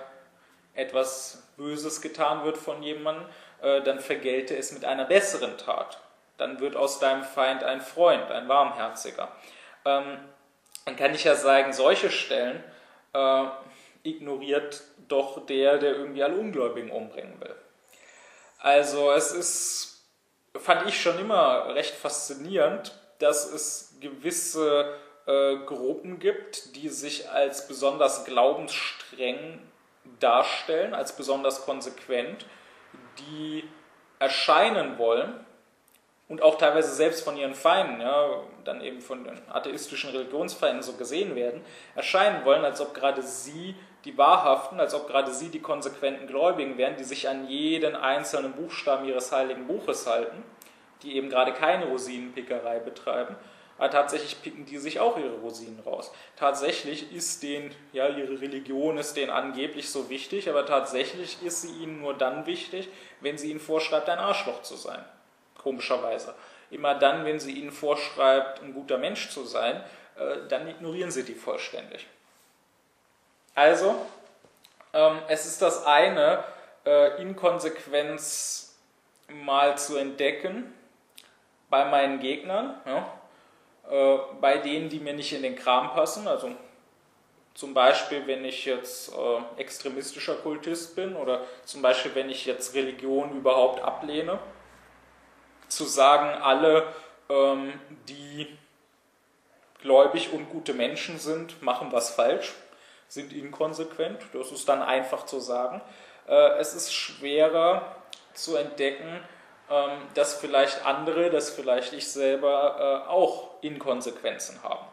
etwas Böses getan wird von jemandem, äh, dann vergelte es mit einer besseren Tat. Dann wird aus deinem Feind ein Freund, ein Warmherziger. Ähm, dann kann ich ja sagen, solche Stellen äh, ignoriert doch der, der irgendwie alle Ungläubigen umbringen will. Also es ist, fand ich schon immer recht faszinierend, dass es gewisse äh, Gruppen gibt, die sich als besonders glaubensstreng darstellen, als besonders konsequent, die erscheinen wollen und auch teilweise selbst von ihren Feinden, ja, dann eben von den atheistischen Religionsfeinden so gesehen werden, erscheinen wollen, als ob gerade sie die Wahrhaften, als ob gerade sie die konsequenten Gläubigen wären, die sich an jeden einzelnen Buchstaben ihres heiligen Buches halten, die eben gerade keine Rosinenpickerei betreiben, aber tatsächlich picken die sich auch ihre Rosinen raus. Tatsächlich ist denen, ja, ihre Religion ist denen angeblich so wichtig, aber tatsächlich ist sie ihnen nur dann wichtig, wenn sie ihnen vorschreibt, ein Arschloch zu sein. Komischerweise. Immer dann, wenn sie ihnen vorschreibt, ein guter Mensch zu sein, äh, dann ignorieren sie die vollständig. Also, ähm, es ist das eine, äh, Inkonsequenz mal zu entdecken bei meinen Gegnern. Ja äh, bei denen, die mir nicht in den Kram passen. Also zum Beispiel, wenn ich jetzt äh, extremistischer Kultist bin oder zum Beispiel, wenn ich jetzt Religion überhaupt ablehne, zu sagen, alle, ähm, die gläubig und gute Menschen sind, machen was falsch, sind inkonsequent. Das ist dann einfach zu sagen. Äh, es ist schwerer zu entdecken, ähm, dass vielleicht andere, dass vielleicht ich selber äh, auch Inkonsequenzen haben.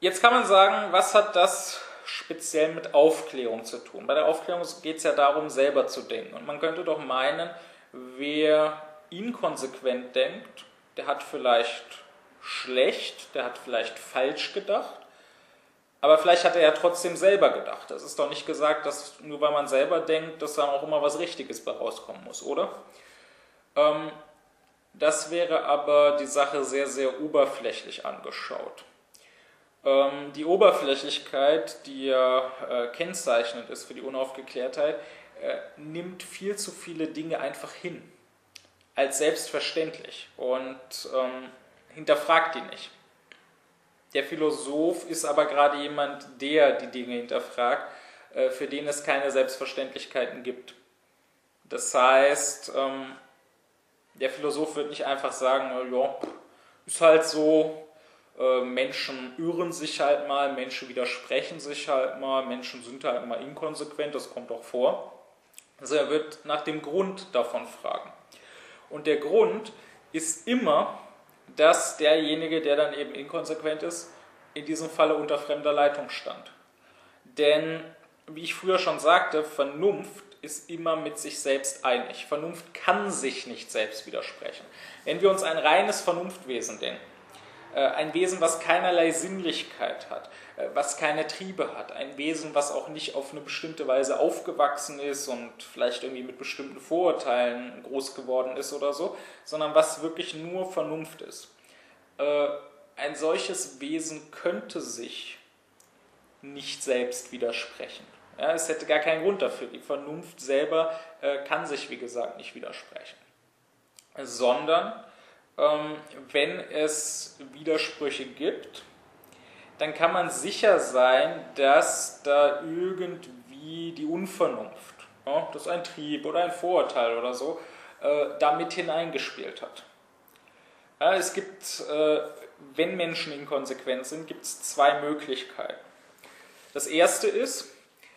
Jetzt kann man sagen, was hat das speziell mit Aufklärung zu tun? Bei der Aufklärung geht es ja darum, selber zu denken. Und man könnte doch meinen, wer inkonsequent denkt, der hat vielleicht schlecht, der hat vielleicht falsch gedacht aber vielleicht hat er ja trotzdem selber gedacht. Das ist doch nicht gesagt, dass nur weil man selber denkt, dass dann auch immer was Richtiges bei rauskommen muss, oder? Ähm, das wäre aber die Sache sehr, sehr oberflächlich angeschaut. Ähm, die Oberflächlichkeit, die ja äh, kennzeichnend ist für die Unaufgeklärtheit, äh, nimmt viel zu viele Dinge einfach hin, als selbstverständlich und ähm, hinterfragt die nicht. Der Philosoph ist aber gerade jemand, der die Dinge hinterfragt, äh, für den es keine Selbstverständlichkeiten gibt. Das heißt, ähm, der Philosoph wird nicht einfach sagen, ja, ist halt so, äh, Menschen irren sich halt mal, Menschen widersprechen sich halt mal, Menschen sind halt mal inkonsequent, das kommt auch vor. Also er wird nach dem Grund davon fragen. Und der Grund ist immer dass derjenige, der dann eben inkonsequent ist, in diesem Falle unter fremder Leitung stand. Denn, wie ich früher schon sagte, Vernunft ist immer mit sich selbst einig. Vernunft kann sich nicht selbst widersprechen. Wenn wir uns ein reines Vernunftwesen denken, ein Wesen, was keinerlei Sinnlichkeit hat, äh, was keine Triebe hat, ein Wesen, was auch nicht auf eine bestimmte Weise aufgewachsen ist und vielleicht irgendwie mit bestimmten Vorurteilen groß geworden ist oder so, sondern was wirklich nur Vernunft ist. Äh, ein solches Wesen könnte sich nicht selbst widersprechen. Es hätte gar keinen Grund dafür. Die Vernunft selber kann sich, wie gesagt, nicht widersprechen. Sondern wenn es Widersprüche gibt, dann kann man sicher sein, dass da irgendwie die Unvernunft, ja, dass ein Trieb oder ein Vorurteil oder so, äh, damit hineingespielt hat. Ja, es gibt, äh, wenn Menschen inkonsequent sind, gibt es zwei Möglichkeiten. Das erste ist,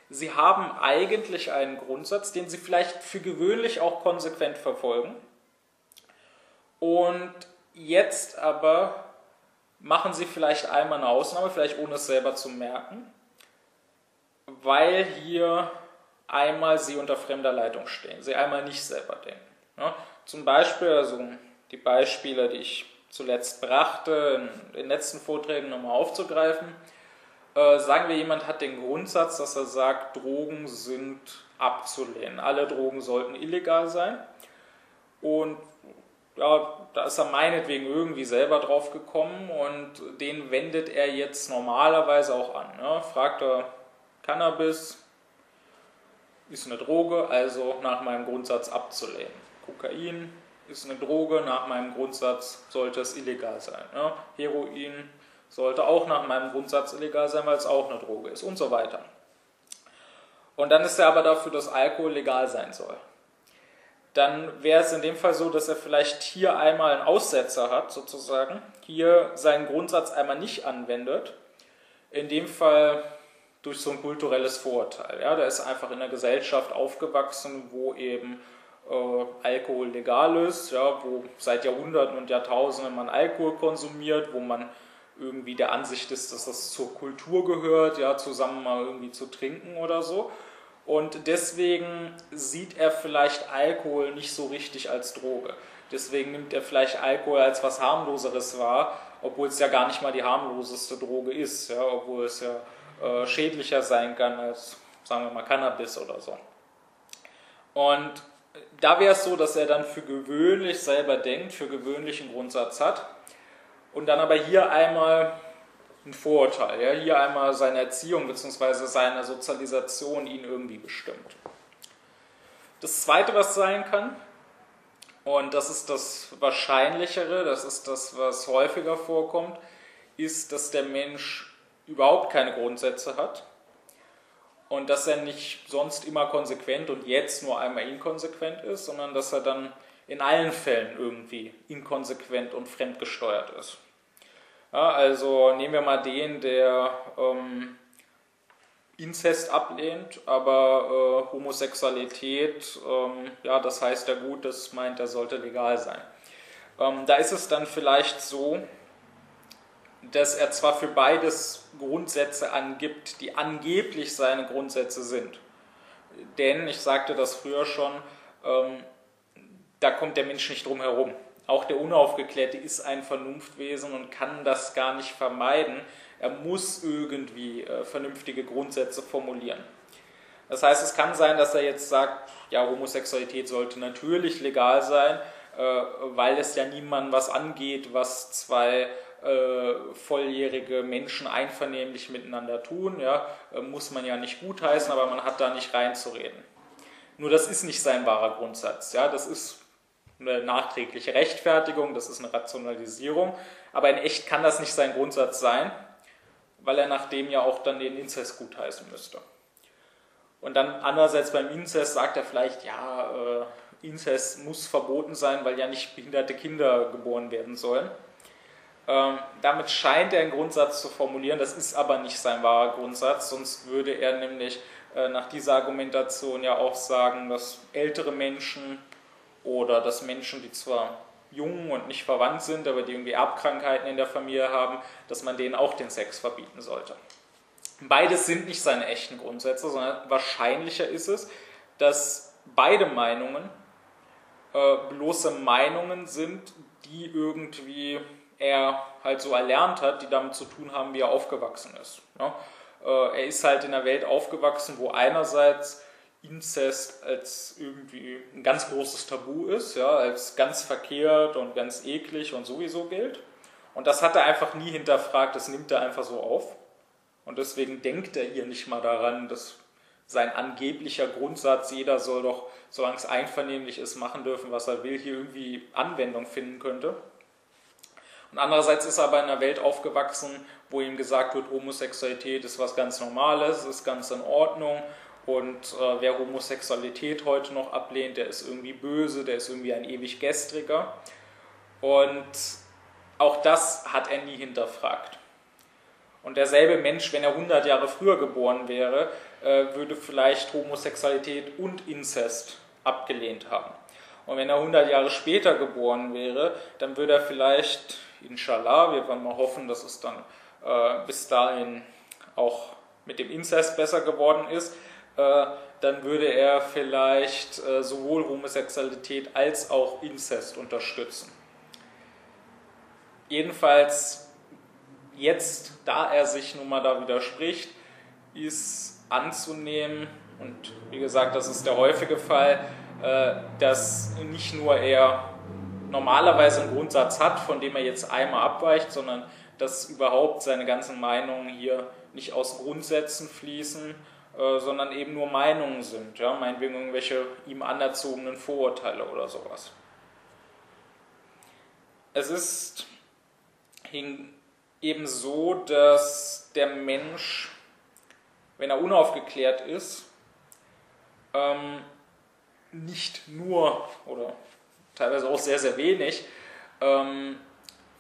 sie haben eigentlich einen Grundsatz, den sie vielleicht für gewöhnlich auch konsequent verfolgen und jetzt aber machen sie vielleicht einmal eine Ausnahme, vielleicht ohne es selber zu merken, weil hier einmal sie unter fremder Leitung stehen, sie einmal nicht selber denken. Ja, zum Beispiel, also die Beispiele, die ich zuletzt brachte, in den letzten Vorträgen nochmal aufzugreifen. Äh, sagen wir, jemand hat den Grundsatz, dass er sagt, Drogen sind abzulehnen. Alle Drogen sollten illegal sein. Und ja, da ist er meinetwegen irgendwie selber drauf gekommen und den wendet er jetzt normalerweise auch an. Ne? Fragt er, Cannabis ist eine Droge, also nach meinem Grundsatz abzulehnen. Kokain ist eine Droge, nach meinem Grundsatz sollte es illegal sein. Ne? Heroin sollte auch nach meinem Grundsatz illegal sein, weil es auch eine Droge ist und so weiter. Und dann ist er aber dafür, dass Alkohol legal sein soll dann wäre es in dem Fall so, dass er vielleicht hier einmal einen Aussetzer hat, sozusagen, hier seinen Grundsatz einmal nicht anwendet, in dem Fall durch so ein kulturelles Vorurteil. Ja, der ist einfach in einer Gesellschaft aufgewachsen, wo eben äh, Alkohol legal ist, ja, wo seit Jahrhunderten und Jahrtausenden man Alkohol konsumiert, wo man irgendwie der Ansicht ist, dass das zur Kultur gehört, ja, zusammen mal irgendwie zu trinken oder so. Und deswegen sieht er vielleicht Alkohol nicht so richtig als Droge. Deswegen nimmt er vielleicht Alkohol als was harmloseres wahr, obwohl es ja gar nicht mal die harmloseste Droge ist, ja, obwohl es ja äh, schädlicher sein kann als, sagen wir mal, Cannabis oder so. Und da wäre es so, dass er dann für gewöhnlich selber denkt, für gewöhnlichen Grundsatz hat und dann aber hier einmal ein Vorurteil. Ja? Hier einmal seine Erziehung bzw. seine Sozialisation ihn irgendwie bestimmt. Das Zweite, was sein kann, und das ist das Wahrscheinlichere, das ist das, was häufiger vorkommt, ist, dass der Mensch überhaupt keine Grundsätze hat und dass er nicht sonst immer konsequent und jetzt nur einmal inkonsequent ist, sondern dass er dann in allen Fällen irgendwie inkonsequent und fremdgesteuert ist. Ja, also nehmen wir mal den, der ähm, Inzest ablehnt, aber äh, Homosexualität, ähm, ja, das heißt ja gut, das meint, er sollte legal sein. Ähm, da ist es dann vielleicht so, dass er zwar für beides Grundsätze angibt, die angeblich seine Grundsätze sind. Denn, ich sagte das früher schon, ähm, da kommt der Mensch nicht drum herum. Auch der Unaufgeklärte ist ein Vernunftwesen und kann das gar nicht vermeiden. Er muss irgendwie äh, vernünftige Grundsätze formulieren. Das heißt, es kann sein, dass er jetzt sagt, ja, Homosexualität sollte natürlich legal sein, äh, weil es ja niemandem was angeht, was zwei äh, volljährige Menschen einvernehmlich miteinander tun. Ja, äh, muss man ja nicht gutheißen, aber man hat da nicht reinzureden. Nur das ist nicht sein wahrer Grundsatz. Ja, das ist eine nachträgliche Rechtfertigung, das ist eine Rationalisierung. Aber in echt kann das nicht sein Grundsatz sein, weil er nach dem ja auch dann den Inzest gutheißen müsste. Und dann andererseits beim Inzest sagt er vielleicht, ja, äh, Inzest muss verboten sein, weil ja nicht behinderte Kinder geboren werden sollen. Ähm, damit scheint er einen Grundsatz zu formulieren, das ist aber nicht sein wahrer Grundsatz, sonst würde er nämlich äh, nach dieser Argumentation ja auch sagen, dass ältere Menschen oder dass Menschen, die zwar jung und nicht verwandt sind, aber die irgendwie Erbkrankheiten in der Familie haben, dass man denen auch den Sex verbieten sollte. Beides sind nicht seine echten Grundsätze, sondern wahrscheinlicher ist es, dass beide Meinungen äh, bloße Meinungen sind, die irgendwie er halt so erlernt hat, die damit zu tun haben, wie er aufgewachsen ist. Ja? Äh, er ist halt in einer Welt aufgewachsen, wo einerseits Inzest als irgendwie ein ganz großes Tabu ist, ja, als ganz verkehrt und ganz eklig und sowieso gilt. Und das hat er einfach nie hinterfragt, das nimmt er einfach so auf. Und deswegen denkt er hier nicht mal daran, dass sein angeblicher Grundsatz, jeder soll doch, solange es einvernehmlich ist, machen dürfen, was er will, hier irgendwie Anwendung finden könnte. Und andererseits ist er aber in einer Welt aufgewachsen, wo ihm gesagt wird, Homosexualität ist was ganz Normales, ist ganz in Ordnung und äh, wer Homosexualität heute noch ablehnt, der ist irgendwie böse, der ist irgendwie ein ewig gestriger. Und auch das hat er nie hinterfragt. Und derselbe Mensch, wenn er 100 Jahre früher geboren wäre, äh, würde vielleicht Homosexualität und Inzest abgelehnt haben. Und wenn er 100 Jahre später geboren wäre, dann würde er vielleicht, inshallah, wir wollen mal hoffen, dass es dann äh, bis dahin auch mit dem Inzest besser geworden ist, äh, dann würde er vielleicht äh, sowohl Homosexualität als auch Inzest unterstützen. Jedenfalls jetzt, da er sich nun mal da widerspricht, ist anzunehmen, und wie gesagt, das ist der häufige Fall, äh, dass nicht nur er normalerweise einen Grundsatz hat, von dem er jetzt einmal abweicht, sondern dass überhaupt seine ganzen Meinungen hier nicht aus Grundsätzen fließen, äh, sondern eben nur Meinungen sind, ja, meinetwegen irgendwelche ihm anerzogenen Vorurteile oder sowas. Es ist eben so, dass der Mensch, wenn er unaufgeklärt ist, ähm, nicht nur oder teilweise auch sehr, sehr wenig ähm,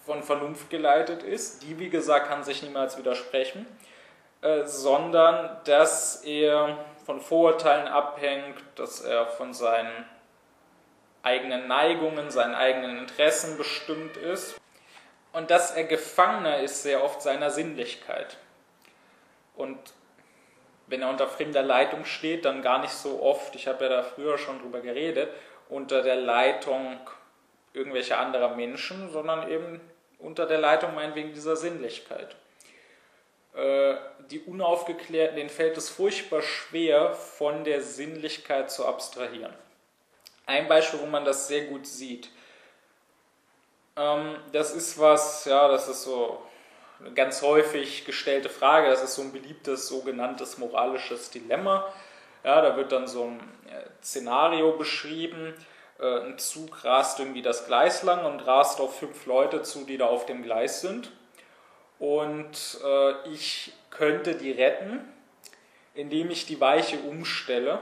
von Vernunft geleitet ist. Die, wie gesagt, kann sich niemals widersprechen, äh, sondern dass er von Vorurteilen abhängt, dass er von seinen eigenen Neigungen, seinen eigenen Interessen bestimmt ist und dass er Gefangener ist sehr oft seiner Sinnlichkeit. Und wenn er unter fremder Leitung steht, dann gar nicht so oft, ich habe ja da früher schon drüber geredet, unter der Leitung irgendwelcher anderer Menschen, sondern eben unter der Leitung meinetwegen dieser Sinnlichkeit. Äh, die Unaufgeklärten, denen fällt es furchtbar schwer, von der Sinnlichkeit zu abstrahieren. Ein Beispiel, wo man das sehr gut sieht, ähm, das ist was, ja, das ist so eine ganz häufig gestellte Frage, das ist so ein beliebtes sogenanntes moralisches Dilemma. Ja, da wird dann so ein äh, Szenario beschrieben, äh, ein Zug rast irgendwie das Gleis lang und rast auf fünf Leute zu, die da auf dem Gleis sind. Und äh, ich könnte die retten, indem ich die Weiche umstelle,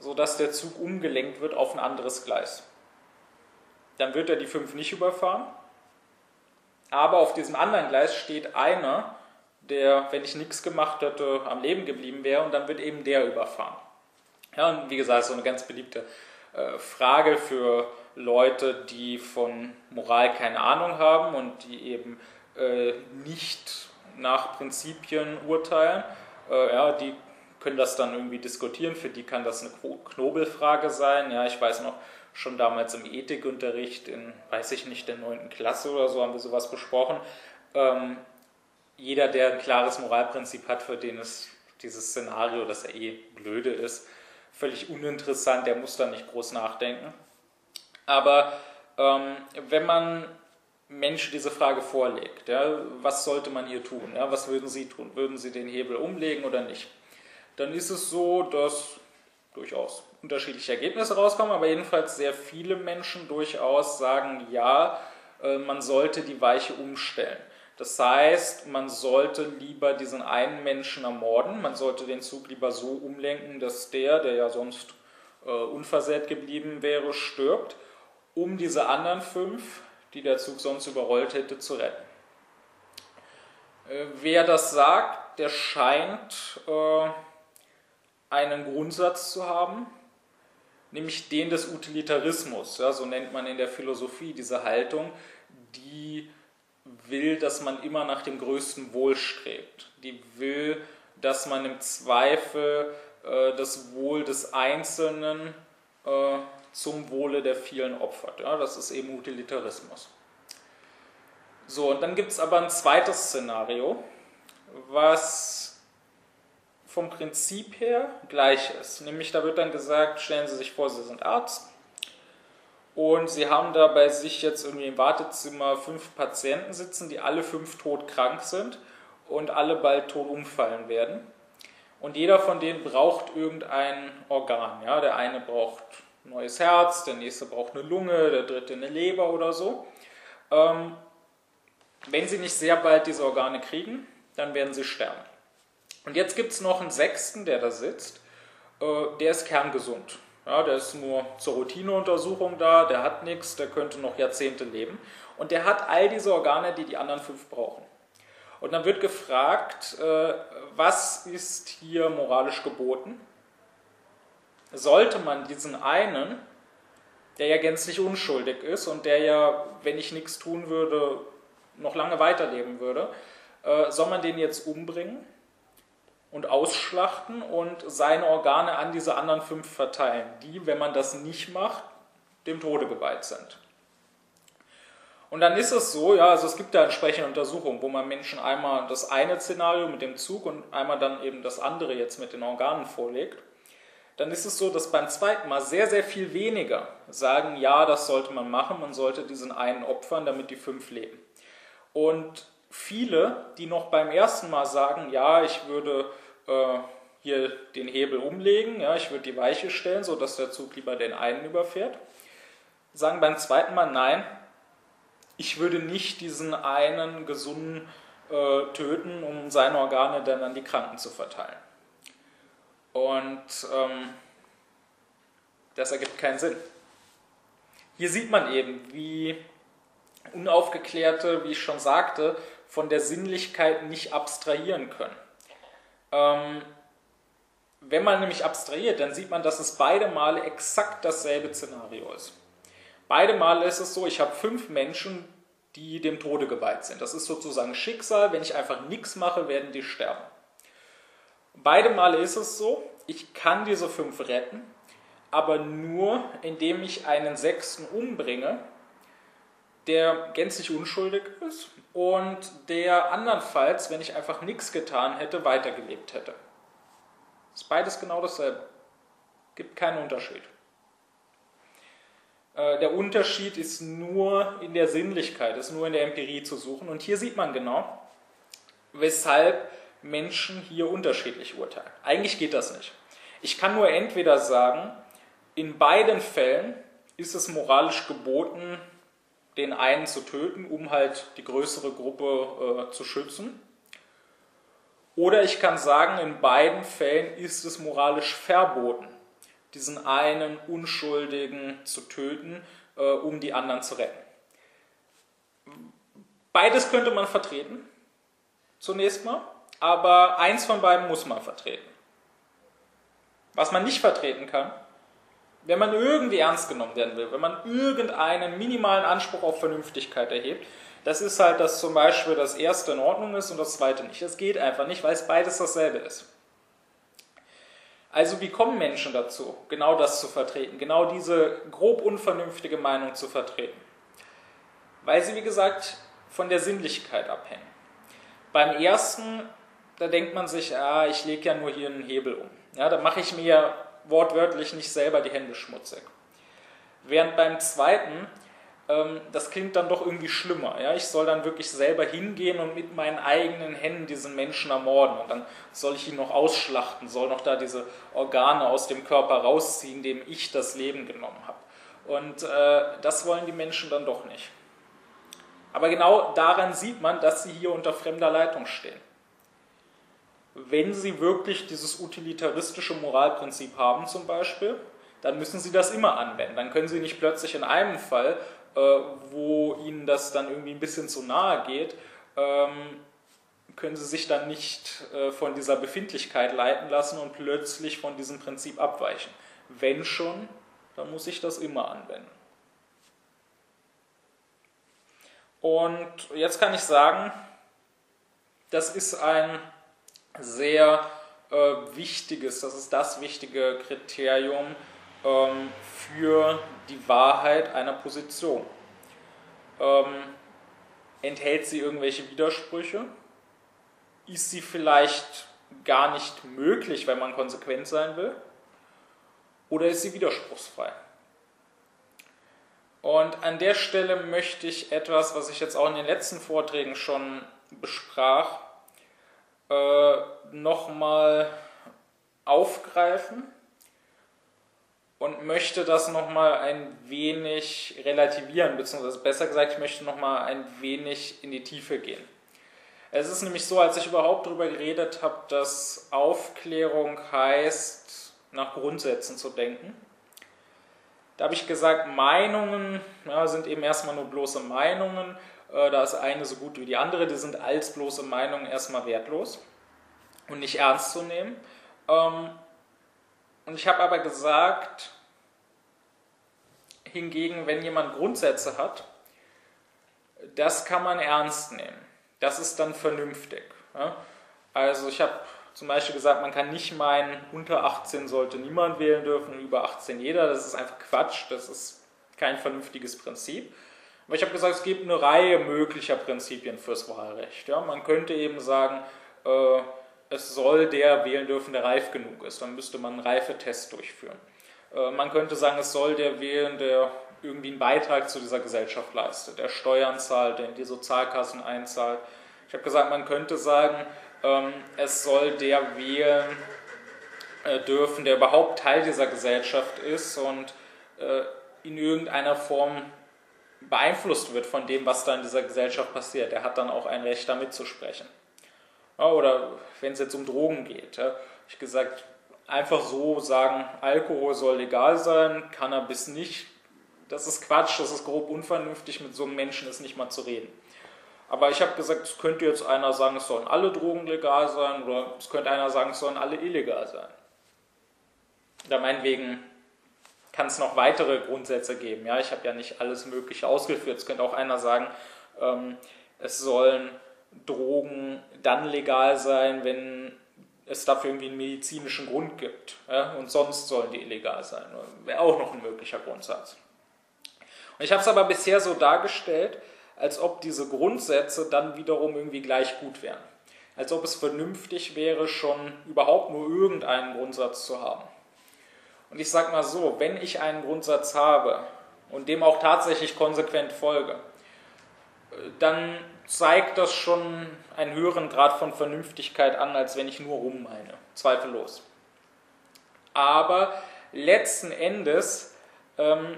sodass der Zug umgelenkt wird auf ein anderes Gleis. Dann wird er die fünf nicht überfahren. Aber auf diesem anderen Gleis steht einer, der, wenn ich nichts gemacht hätte, am Leben geblieben wäre und dann wird eben der überfahren. Ja, und wie gesagt, so eine ganz beliebte äh, Frage für Leute, die von Moral keine Ahnung haben und die eben nicht nach Prinzipien urteilen. Äh, ja, die können das dann irgendwie diskutieren. Für die kann das eine Knobelfrage sein. Ja, ich weiß noch, schon damals im Ethikunterricht in, weiß ich nicht, der 9. Klasse oder so haben wir sowas besprochen. Ähm, jeder, der ein klares Moralprinzip hat, für den ist dieses Szenario, das er eh blöde ist, völlig uninteressant, der muss da nicht groß nachdenken. Aber ähm, wenn man Menschen diese Frage vorlegt, ja, was sollte man hier tun? Ja, was würden Sie tun? Würden Sie den Hebel umlegen oder nicht? Dann ist es so, dass durchaus unterschiedliche Ergebnisse rauskommen, aber jedenfalls sehr viele Menschen durchaus sagen, ja, äh, man sollte die Weiche umstellen. Das heißt, man sollte lieber diesen einen Menschen ermorden, man sollte den Zug lieber so umlenken, dass der, der ja sonst äh, unversehrt geblieben wäre, stirbt, um diese anderen fünf, die der Zug sonst überrollt hätte, zu retten. Äh, wer das sagt, der scheint äh, einen Grundsatz zu haben, nämlich den des Utilitarismus. Ja, so nennt man in der Philosophie diese Haltung, die will, dass man immer nach dem größten Wohl strebt. Die will, dass man im Zweifel äh, das Wohl des Einzelnen äh, zum Wohle der vielen opfert. Ja, das ist eben Utilitarismus. So, und dann gibt es aber ein zweites Szenario, was vom Prinzip her gleich ist. Nämlich da wird dann gesagt, stellen Sie sich vor, Sie sind Arzt und Sie haben da bei sich jetzt irgendwie im Wartezimmer fünf Patienten sitzen, die alle fünf todkrank sind und alle bald tot umfallen werden. Und jeder von denen braucht irgendein Organ. Ja? Der eine braucht neues Herz, der nächste braucht eine Lunge, der dritte eine Leber oder so. Ähm, wenn sie nicht sehr bald diese Organe kriegen, dann werden sie sterben. Und jetzt gibt es noch einen Sechsten, der da sitzt, äh, der ist kerngesund. Ja, der ist nur zur Routineuntersuchung da, der hat nichts, der könnte noch Jahrzehnte leben. Und der hat all diese Organe, die die anderen fünf brauchen. Und dann wird gefragt, äh, was ist hier moralisch geboten? Sollte man diesen einen, der ja gänzlich unschuldig ist und der ja, wenn ich nichts tun würde, noch lange weiterleben würde, äh, soll man den jetzt umbringen? und ausschlachten und seine Organe an diese anderen fünf verteilen, die, wenn man das nicht macht, dem Tode geweiht sind. Und dann ist es so, ja, also es gibt da entsprechende Untersuchungen, wo man Menschen einmal das eine Szenario mit dem Zug und einmal dann eben das andere jetzt mit den Organen vorlegt. Dann ist es so, dass beim zweiten Mal sehr, sehr viel weniger sagen, ja, das sollte man machen, man sollte diesen einen opfern, damit die fünf leben. Und viele, die noch beim ersten Mal sagen, ja, ich würde äh, hier den Hebel umlegen, ja, ich würde die Weiche stellen, sodass der Zug lieber den einen überfährt, sagen beim zweiten Mal, nein, ich würde nicht diesen einen Gesunden äh, töten, um seine Organe dann an die Kranken zu verteilen. Und ähm, das ergibt keinen Sinn. Hier sieht man eben, wie Unaufgeklärte, wie ich schon sagte, von der Sinnlichkeit nicht abstrahieren können. Ähm, wenn man nämlich abstrahiert, dann sieht man, dass es beide Male exakt dasselbe Szenario ist. Beide Male ist es so, ich habe fünf Menschen, die dem Tode geweiht sind. Das ist sozusagen Schicksal. Wenn ich einfach nichts mache, werden die sterben. Beide Male ist es so, ich kann diese fünf retten, aber nur indem ich einen sechsten umbringe, der gänzlich unschuldig ist und der andernfalls, wenn ich einfach nichts getan hätte, weitergelebt hätte. Ist beides genau dasselbe. Gibt keinen Unterschied. Äh, der Unterschied ist nur in der Sinnlichkeit, ist nur in der Empirie zu suchen. Und hier sieht man genau, weshalb Menschen hier unterschiedlich urteilen. Eigentlich geht das nicht. Ich kann nur entweder sagen, in beiden Fällen ist es moralisch geboten, den einen zu töten, um halt die größere Gruppe äh, zu schützen. Oder ich kann sagen, in beiden Fällen ist es moralisch verboten, diesen einen Unschuldigen zu töten, äh, um die anderen zu retten. Beides könnte man vertreten, zunächst mal, aber eins von beiden muss man vertreten. Was man nicht vertreten kann, wenn man irgendwie ernst genommen werden will, wenn man irgendeinen minimalen Anspruch auf Vernünftigkeit erhebt, das ist halt, dass zum Beispiel das erste in Ordnung ist und das zweite nicht. Das geht einfach nicht, weil es beides dasselbe ist. Also wie kommen Menschen dazu, genau das zu vertreten, genau diese grob unvernünftige Meinung zu vertreten? Weil sie, wie gesagt, von der Sinnlichkeit abhängen. Beim ersten, da denkt man sich, ah, ich lege ja nur hier einen Hebel um. Ja, da mache ich mir wortwörtlich nicht selber die Hände schmutzig. Während beim zweiten, ähm, das klingt dann doch irgendwie schlimmer. Ja? Ich soll dann wirklich selber hingehen und mit meinen eigenen Händen diesen Menschen ermorden. Und dann soll ich ihn noch ausschlachten, soll noch da diese Organe aus dem Körper rausziehen, dem ich das Leben genommen habe. Und äh, das wollen die Menschen dann doch nicht. Aber genau daran sieht man, dass sie hier unter fremder Leitung stehen. Wenn sie wirklich dieses utilitaristische Moralprinzip haben zum Beispiel, dann müssen sie das immer anwenden. Dann können sie nicht plötzlich in einem Fall äh, wo ihnen das dann irgendwie ein bisschen zu nahe geht, ähm, können sie sich dann nicht äh, von dieser Befindlichkeit leiten lassen und plötzlich von diesem Prinzip abweichen. Wenn schon, dann muss ich das immer anwenden. Und jetzt kann ich sagen, das ist ein sehr äh, wichtiges, das ist das wichtige Kriterium ähm, für die Wahrheit einer Position. Ähm, enthält sie irgendwelche Widersprüche? Ist sie vielleicht gar nicht möglich, wenn man konsequent sein will? Oder ist sie widerspruchsfrei? Und an der Stelle möchte ich etwas, was ich jetzt auch in den letzten Vorträgen schon besprach, äh, nochmal aufgreifen und möchte das nochmal ein wenig relativieren, beziehungsweise besser gesagt, ich möchte nochmal ein wenig in die Tiefe gehen. Es ist nämlich so, als ich überhaupt darüber geredet habe, dass Aufklärung heißt, nach Grundsätzen zu denken. Da habe ich gesagt, Meinungen ja, sind eben erstmal nur bloße Meinungen. Äh, da ist eine so gut wie die andere, die sind als bloße Meinungen erstmal wertlos und nicht ernst zu nehmen. Ähm, und ich habe aber gesagt, hingegen, wenn jemand Grundsätze hat, das kann man ernst nehmen. Das ist dann vernünftig. Also ich habe zum Beispiel gesagt, man kann nicht meinen, unter 18 sollte niemand wählen dürfen, über 18 jeder. Das ist einfach Quatsch. Das ist kein vernünftiges Prinzip. Aber ich habe gesagt, es gibt eine Reihe möglicher Prinzipien fürs Wahlrecht. Ja? Man könnte eben sagen, äh, es soll der wählen dürfen, der reif genug ist. Dann müsste man einen Reifetest durchführen. Äh, man könnte sagen, es soll der wählen, der irgendwie einen Beitrag zu dieser Gesellschaft leistet, der Steuern zahlt, der in die Sozialkassen einzahlt. Ich habe gesagt, man könnte sagen, ähm, es soll der wählen äh, dürfen, der überhaupt Teil dieser Gesellschaft ist und äh, in irgendeiner Form beeinflusst wird von dem, was da in dieser Gesellschaft passiert. Er hat dann auch ein Recht, da mitzusprechen. Ja, oder wenn es jetzt um Drogen geht, ja, ich gesagt, einfach so sagen, Alkohol soll legal sein, Cannabis nicht. Das ist Quatsch, das ist grob unvernünftig, mit so einem Menschen ist nicht mal zu reden. Aber ich habe gesagt, es könnte jetzt einer sagen, es sollen alle Drogen legal sein, oder es könnte einer sagen, es sollen alle illegal sein. Da meinetwegen kann es noch weitere Grundsätze geben. Ja, ich habe ja nicht alles Mögliche ausgeführt. Es könnte auch einer sagen, ähm, es sollen Drogen dann legal sein, wenn es dafür irgendwie einen medizinischen Grund gibt. Ja, und sonst sollen die illegal sein. Wäre auch noch ein möglicher Grundsatz. Und ich habe es aber bisher so dargestellt, als ob diese Grundsätze dann wiederum irgendwie gleich gut wären. Als ob es vernünftig wäre, schon überhaupt nur irgendeinen Grundsatz zu haben. Und ich sage mal so, wenn ich einen Grundsatz habe und dem auch tatsächlich konsequent folge, dann zeigt das schon einen höheren Grad von Vernünftigkeit an, als wenn ich nur rummeine. Zweifellos. Aber letzten Endes ähm,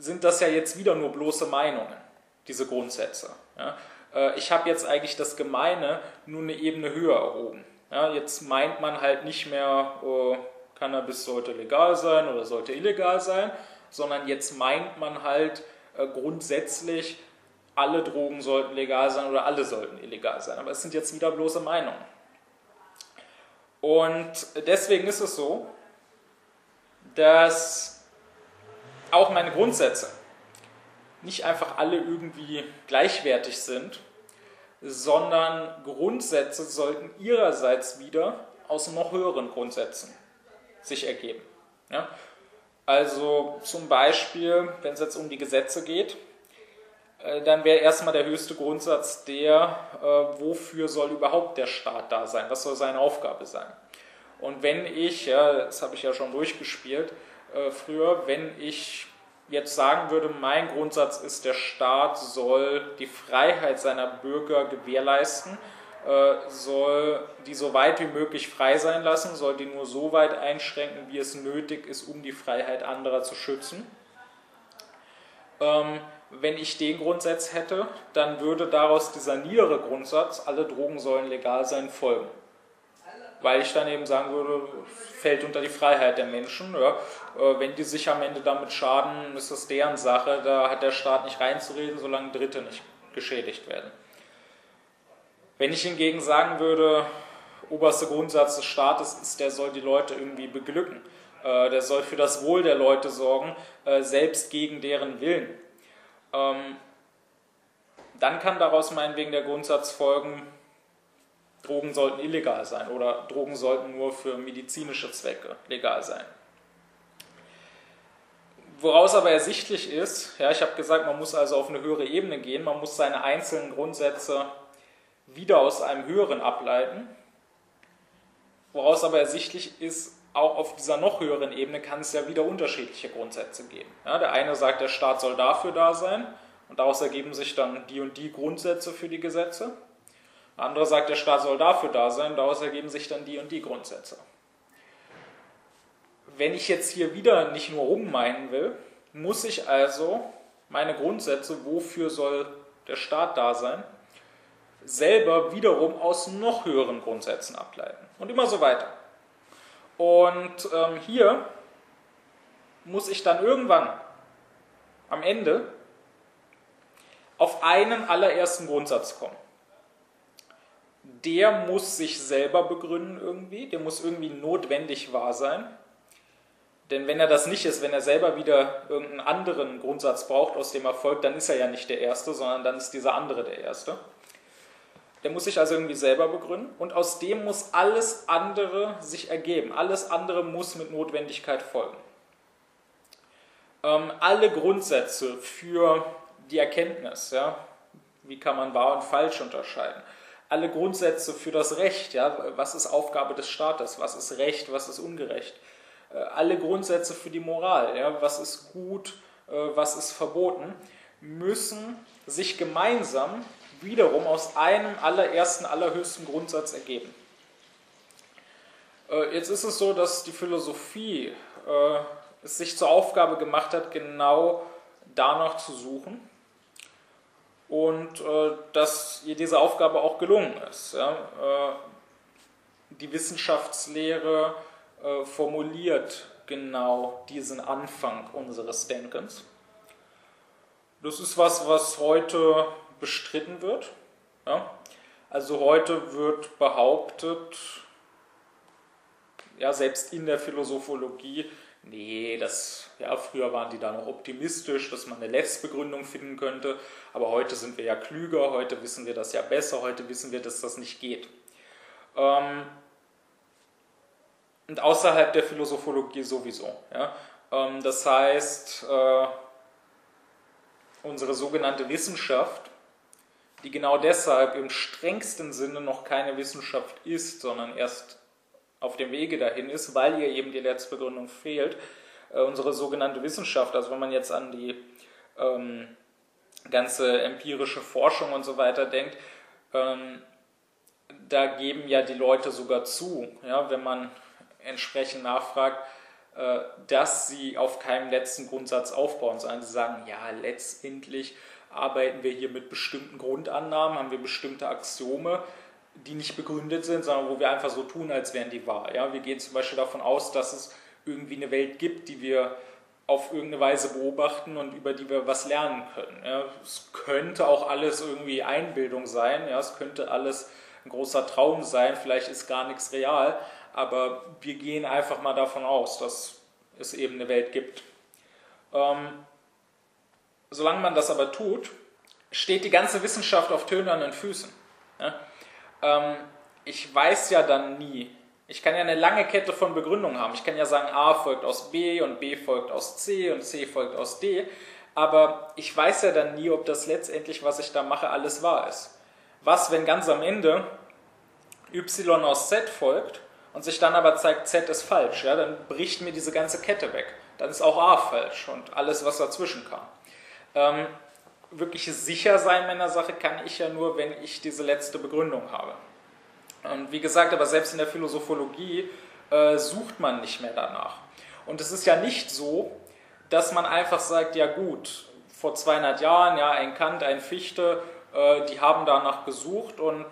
sind das ja jetzt wieder nur bloße Meinungen, diese Grundsätze. Ja? Äh, ich habe jetzt eigentlich das Gemeine nur eine Ebene höher erhoben. Ja? Jetzt meint man halt nicht mehr, äh, Cannabis sollte legal sein oder sollte illegal sein, sondern jetzt meint man halt äh, grundsätzlich, alle Drogen sollten legal sein oder alle sollten illegal sein. Aber es sind jetzt wieder bloße Meinungen. Und deswegen ist es so, dass auch meine Grundsätze nicht einfach alle irgendwie gleichwertig sind, sondern Grundsätze sollten ihrerseits wieder aus noch höheren Grundsätzen sich ergeben. Ja? Also zum Beispiel, wenn es jetzt um die Gesetze geht, äh, dann wäre erstmal der höchste Grundsatz der, äh, wofür soll überhaupt der Staat da sein? Was soll seine Aufgabe sein? Und wenn ich, ja, das habe ich ja schon durchgespielt äh, früher, wenn ich jetzt sagen würde, mein Grundsatz ist, der Staat soll die Freiheit seiner Bürger gewährleisten, äh, soll die so weit wie möglich frei sein lassen, soll die nur so weit einschränken, wie es nötig ist, um die Freiheit anderer zu schützen. Ähm, wenn ich den Grundsatz hätte, dann würde daraus dieser niedere Grundsatz, alle Drogen sollen legal sein, folgen. Weil ich dann eben sagen würde, fällt unter die Freiheit der Menschen. Ja. Äh, wenn die sich am Ende damit schaden, ist das deren Sache. Da hat der Staat nicht reinzureden, solange Dritte nicht geschädigt werden. Wenn ich hingegen sagen würde, oberster Grundsatz des Staates ist, der soll die Leute irgendwie beglücken, äh, der soll für das Wohl der Leute sorgen, äh, selbst gegen deren Willen, ähm, dann kann daraus meinetwegen der Grundsatz folgen, Drogen sollten illegal sein oder Drogen sollten nur für medizinische Zwecke legal sein. Woraus aber ersichtlich ist, ja, ich habe gesagt, man muss also auf eine höhere Ebene gehen, man muss seine einzelnen Grundsätze wieder aus einem höheren ableiten. Woraus aber ersichtlich ist, auch auf dieser noch höheren Ebene kann es ja wieder unterschiedliche Grundsätze geben. Ja, der eine sagt, der Staat soll dafür da sein und daraus ergeben sich dann die und die Grundsätze für die Gesetze. Der andere sagt, der Staat soll dafür da sein, daraus ergeben sich dann die und die Grundsätze. Wenn ich jetzt hier wieder nicht nur rummeinen will, muss ich also meine Grundsätze, wofür soll der Staat da sein, selber wiederum aus noch höheren Grundsätzen ableiten. Und immer so weiter. Und ähm, hier muss ich dann irgendwann am Ende auf einen allerersten Grundsatz kommen. Der muss sich selber begründen irgendwie, der muss irgendwie notwendig wahr sein. Denn wenn er das nicht ist, wenn er selber wieder irgendeinen anderen Grundsatz braucht, aus dem er folgt, dann ist er ja nicht der Erste, sondern dann ist dieser andere der Erste. Der muss sich also irgendwie selber begründen und aus dem muss alles andere sich ergeben. Alles andere muss mit Notwendigkeit folgen. Ähm, alle Grundsätze für die Erkenntnis, ja, wie kann man wahr und falsch unterscheiden. Alle Grundsätze für das Recht, ja, was ist Aufgabe des Staates, was ist Recht, was ist ungerecht. Äh, alle Grundsätze für die Moral, ja, was ist gut, äh, was ist verboten, müssen sich gemeinsam wiederum aus einem allerersten, allerhöchsten Grundsatz ergeben. Äh, jetzt ist es so, dass die Philosophie äh, es sich zur Aufgabe gemacht hat, genau danach zu suchen und äh, dass ihr diese Aufgabe auch gelungen ist. Die Wissenschaftslehre formuliert genau diesen Anfang unseres Denkens. Das ist was, was heute bestritten wird. Also heute wird behauptet, ja, selbst in der Philosophologie, nee, das, ja, früher waren die da noch optimistisch, dass man eine Letztbegründung finden könnte, aber heute sind wir ja klüger, heute wissen wir das ja besser, heute wissen wir, dass das nicht geht. Ähm, und außerhalb der Philosophologie sowieso. Ja? Ähm, das heißt, äh, unsere sogenannte Wissenschaft, die genau deshalb im strengsten Sinne noch keine Wissenschaft ist, sondern erst auf dem Wege dahin ist, weil ihr eben die Letztbegründung fehlt. Äh, unsere sogenannte Wissenschaft, also wenn man jetzt an die ähm, ganze empirische Forschung und so weiter denkt, ähm, da geben ja die Leute sogar zu, ja, wenn man entsprechend nachfragt, äh, dass sie auf keinem letzten Grundsatz aufbauen, sondern sie sagen, ja, letztendlich arbeiten wir hier mit bestimmten Grundannahmen, haben wir bestimmte Axiome, die nicht begründet sind, sondern wo wir einfach so tun, als wären die wahr. Ja, wir gehen zum Beispiel davon aus, dass es irgendwie eine Welt gibt, die wir auf irgendeine Weise beobachten und über die wir was lernen können. Ja, es könnte auch alles irgendwie Einbildung sein, ja, es könnte alles ein großer Traum sein, vielleicht ist gar nichts real, aber wir gehen einfach mal davon aus, dass es eben eine Welt gibt. Ähm, solange man das aber tut, steht die ganze Wissenschaft auf tönernen Füßen. Ja? ähm, ich weiß ja dann nie, ich kann ja eine lange Kette von Begründungen haben. Ich kann ja sagen, A folgt aus B und B folgt aus C und C folgt aus D, aber ich weiß ja dann nie, ob das letztendlich, was ich da mache, alles wahr ist. Was, wenn ganz am Ende Y aus Z folgt und sich dann aber zeigt, Z ist falsch, ja, dann bricht mir diese ganze Kette weg. Dann ist auch A falsch und alles, was dazwischen kam. Ähm, wirklich sicher sein meiner Sache kann ich ja nur, wenn ich diese letzte Begründung habe. Und wie gesagt, aber selbst in der Philosophologie äh, sucht man nicht mehr danach. Und es ist ja nicht so, dass man einfach sagt, ja gut, vor 200 Jahren, ja, ein Kant, ein Fichte, äh, die haben danach gesucht und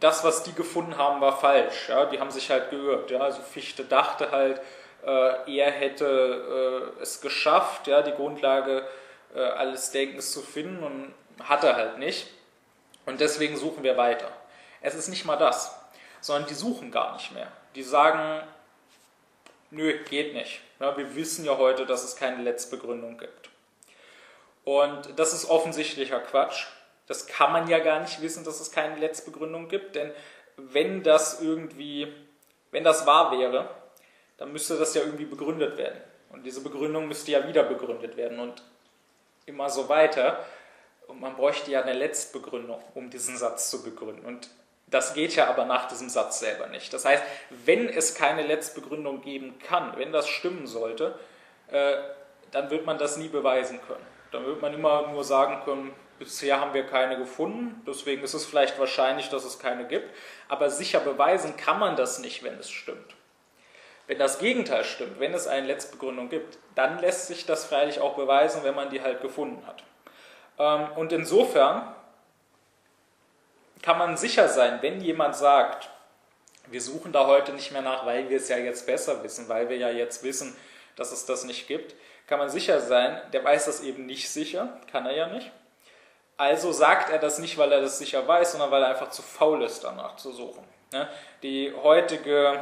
das, was die gefunden haben, war falsch. Ja, die haben sich halt geirrt. Ja, also Fichte dachte halt, äh, er hätte äh, es geschafft, ja, die Grundlage äh, alles Denkens zu finden und hat er halt nicht. Und deswegen suchen wir weiter. Es ist nicht mal das, sondern die suchen gar nicht mehr. Die sagen, nö, geht nicht. Ja, wir wissen ja heute, dass es keine Letztbegründung gibt. Und das ist offensichtlicher Quatsch. Das kann man ja gar nicht wissen, dass es keine Letztbegründung gibt, denn wenn das irgendwie, wenn das wahr wäre, dann müsste das ja irgendwie begründet werden. Und diese Begründung müsste ja wieder begründet werden. Und immer so weiter. Und man bräuchte ja eine Letztbegründung, um diesen Satz zu begründen. Und das geht ja aber nach diesem Satz selber nicht. Das heißt, wenn es keine Letztbegründung geben kann, wenn das stimmen sollte, äh, dann wird man das nie beweisen können. Dann wird man immer nur sagen können, bisher haben wir keine gefunden, deswegen ist es vielleicht wahrscheinlich, dass es keine gibt, aber sicher beweisen kann man das nicht, wenn es stimmt. Wenn das Gegenteil stimmt, wenn es eine Letztbegründung gibt, dann lässt sich das freilich auch beweisen, wenn man die halt gefunden hat. Ähm, und insofern kann man sicher sein, wenn jemand sagt, wir suchen da heute nicht mehr nach, weil wir es ja jetzt besser wissen, weil wir ja jetzt wissen, dass es das nicht gibt, kann man sicher sein, der weiß das eben nicht sicher, kann er ja nicht. Also sagt er das nicht, weil er das sicher weiß, sondern weil er einfach zu faul ist, danach zu suchen. Die heutige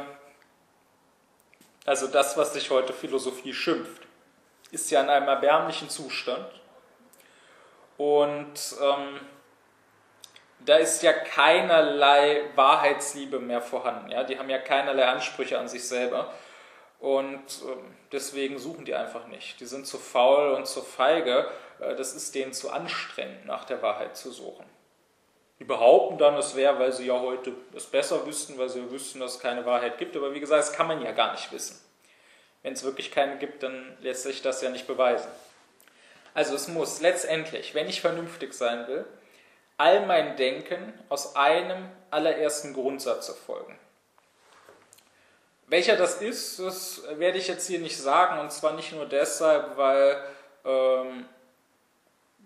also das, was sich heute Philosophie schimpft, ist ja in einem erbärmlichen Zustand. Und ähm, da ist ja keinerlei Wahrheitsliebe mehr vorhanden. Ja? Die haben ja keinerlei Ansprüche an sich selber. Und ähm, deswegen suchen die einfach nicht. Die sind zu faul und zu feige, äh, das ist denen zu anstrengend, nach der Wahrheit zu suchen. Die behaupten dann, es wäre, weil sie ja heute es besser wüssten, weil sie wüssten, dass es keine Wahrheit gibt. Aber wie gesagt, das kann man ja gar nicht wissen. Wenn es wirklich keine gibt, dann lässt sich das ja nicht beweisen. Also es muss letztendlich, wenn ich vernünftig sein will, all mein Denken aus einem allerersten Grundsatz erfolgen. Welcher das ist, das werde ich jetzt hier nicht sagen, und zwar nicht nur deshalb, weil ähm,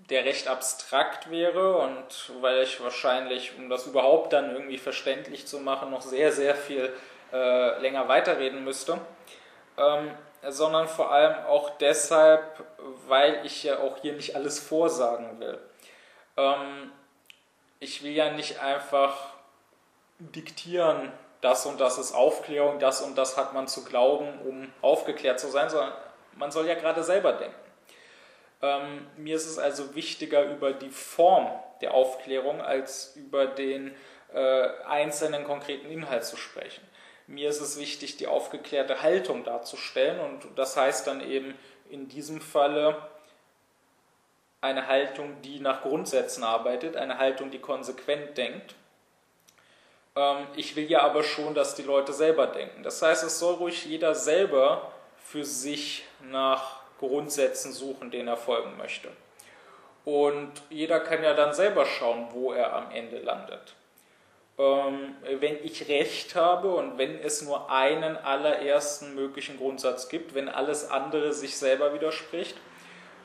der recht abstrakt wäre und weil ich wahrscheinlich, um das überhaupt dann irgendwie verständlich zu machen, noch sehr, sehr viel äh, länger weiterreden müsste, ähm, sondern vor allem auch deshalb, weil ich ja auch hier nicht alles vorsagen will. Ähm, ich will ja nicht einfach diktieren, das und das ist Aufklärung, das und das hat man zu glauben, um aufgeklärt zu sein, sondern man soll ja gerade selber denken. Ähm, mir ist es also wichtiger, über die Form der Aufklärung als über den äh, einzelnen konkreten Inhalt zu sprechen. Mir ist es wichtig, die aufgeklärte Haltung darzustellen und das heißt dann eben in diesem Falle eine Haltung, die nach Grundsätzen arbeitet, eine Haltung, die konsequent denkt. Ähm, ich will ja aber schon, dass die Leute selber denken. Das heißt, es soll ruhig jeder selber für sich nach Grundsätzen suchen, denen er folgen möchte. Und jeder kann ja dann selber schauen, wo er am Ende landet. Ähm, wenn ich recht habe und wenn es nur einen allerersten möglichen Grundsatz gibt, wenn alles andere sich selber widerspricht,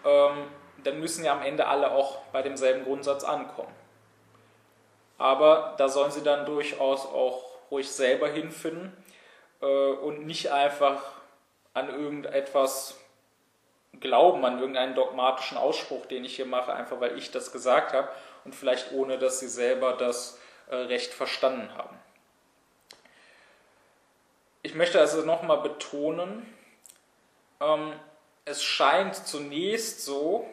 ähm, dann müssen ja am Ende alle auch bei demselben Grundsatz ankommen. Aber da sollen sie dann durchaus auch ruhig selber hinfinden äh, und nicht einfach an irgendetwas glauben, an irgendeinen dogmatischen Ausspruch, den ich hier mache, einfach weil ich das gesagt habe und vielleicht ohne, dass sie selber das äh, recht verstanden haben. Ich möchte also nochmal betonen, ähm, es scheint zunächst so,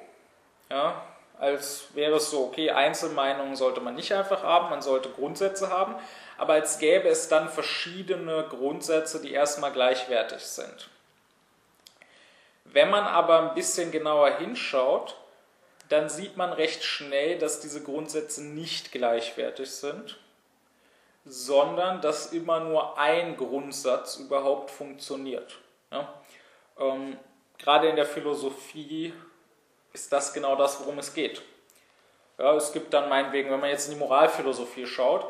ja, als wäre es so, okay, Einzelmeinungen sollte man nicht einfach haben, man sollte Grundsätze haben, aber als gäbe es dann verschiedene Grundsätze, die erstmal gleichwertig sind. Wenn man aber ein bisschen genauer hinschaut, dann sieht man recht schnell, dass diese Grundsätze nicht gleichwertig sind, sondern dass immer nur ein Grundsatz überhaupt funktioniert. Ja? Ähm, gerade in der Philosophie ist das genau das, worum es geht. Ja, es gibt dann meinetwegen, wenn man jetzt in die Moralphilosophie schaut,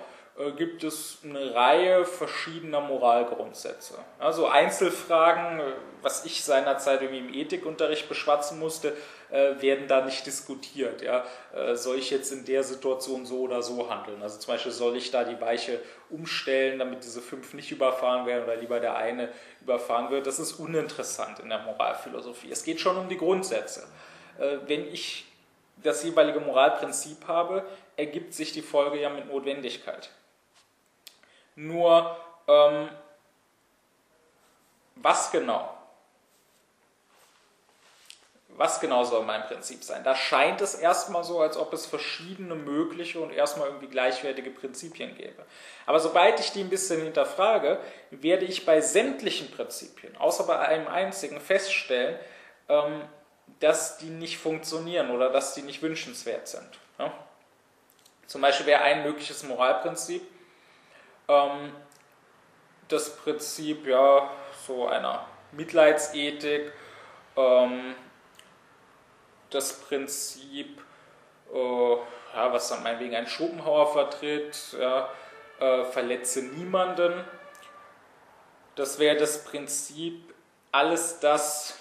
gibt es eine Reihe verschiedener Moralgrundsätze. Also Einzelfragen, äh, was ich seinerzeit irgendwie im Ethikunterricht beschwatzen musste, äh, werden da nicht diskutiert. Ja? Soll ich jetzt in der Situation so oder so handeln? Also zum Beispiel soll ich da die Weiche umstellen, damit diese fünf nicht überfahren werden oder lieber der eine überfahren wird? Das ist uninteressant in der Moralphilosophie. Es geht schon um die Grundsätze. Wenn ich das jeweilige Moralprinzip habe, ergibt sich die Folge ja mit Notwendigkeit. Nur, ähm, was genau? Was genau soll mein Prinzip sein? Da scheint es erstmal so, als ob es verschiedene mögliche und erstmal irgendwie gleichwertige Prinzipien gäbe. Aber sobald ich die ein bisschen hinterfrage, werde ich bei sämtlichen Prinzipien, außer bei einem einzigen, feststellen, ähm, dass die nicht funktionieren oder dass die nicht wünschenswert sind. Zum Beispiel wäre ein mögliches Moralprinzip, ähm, das Prinzip ja so einer Mitleidsethik, ähm, das Prinzip, äh, ja, was dann meinetwegen ein Schopenhauer vertritt, ja, äh, verletze niemanden. Das wäre das Prinzip, alles das,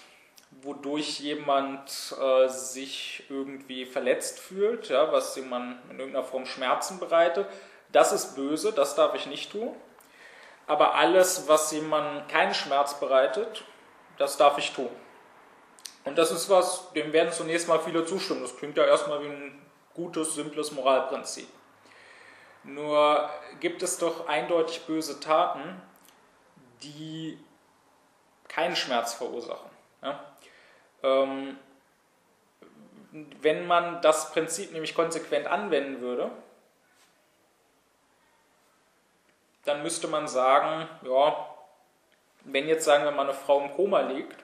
wodurch jemand äh, sich irgendwie verletzt fühlt, ja, was jemand in irgendeiner Form Schmerzen bereitet, das ist böse, das darf ich nicht tun. Aber alles, was jemandem keinen Schmerz bereitet, das darf ich tun. Und das ist was, dem werden zunächst mal viele zustimmen. Das klingt ja erstmal wie ein gutes, simples Moralprinzip. Nur gibt es doch eindeutig böse Taten, die keinen Schmerz verursachen. Ja? Ähm, wenn man das Prinzip nämlich konsequent anwenden würde, dann müsste man sagen, ja, wenn jetzt sagen wir mal eine Frau im Koma liegt,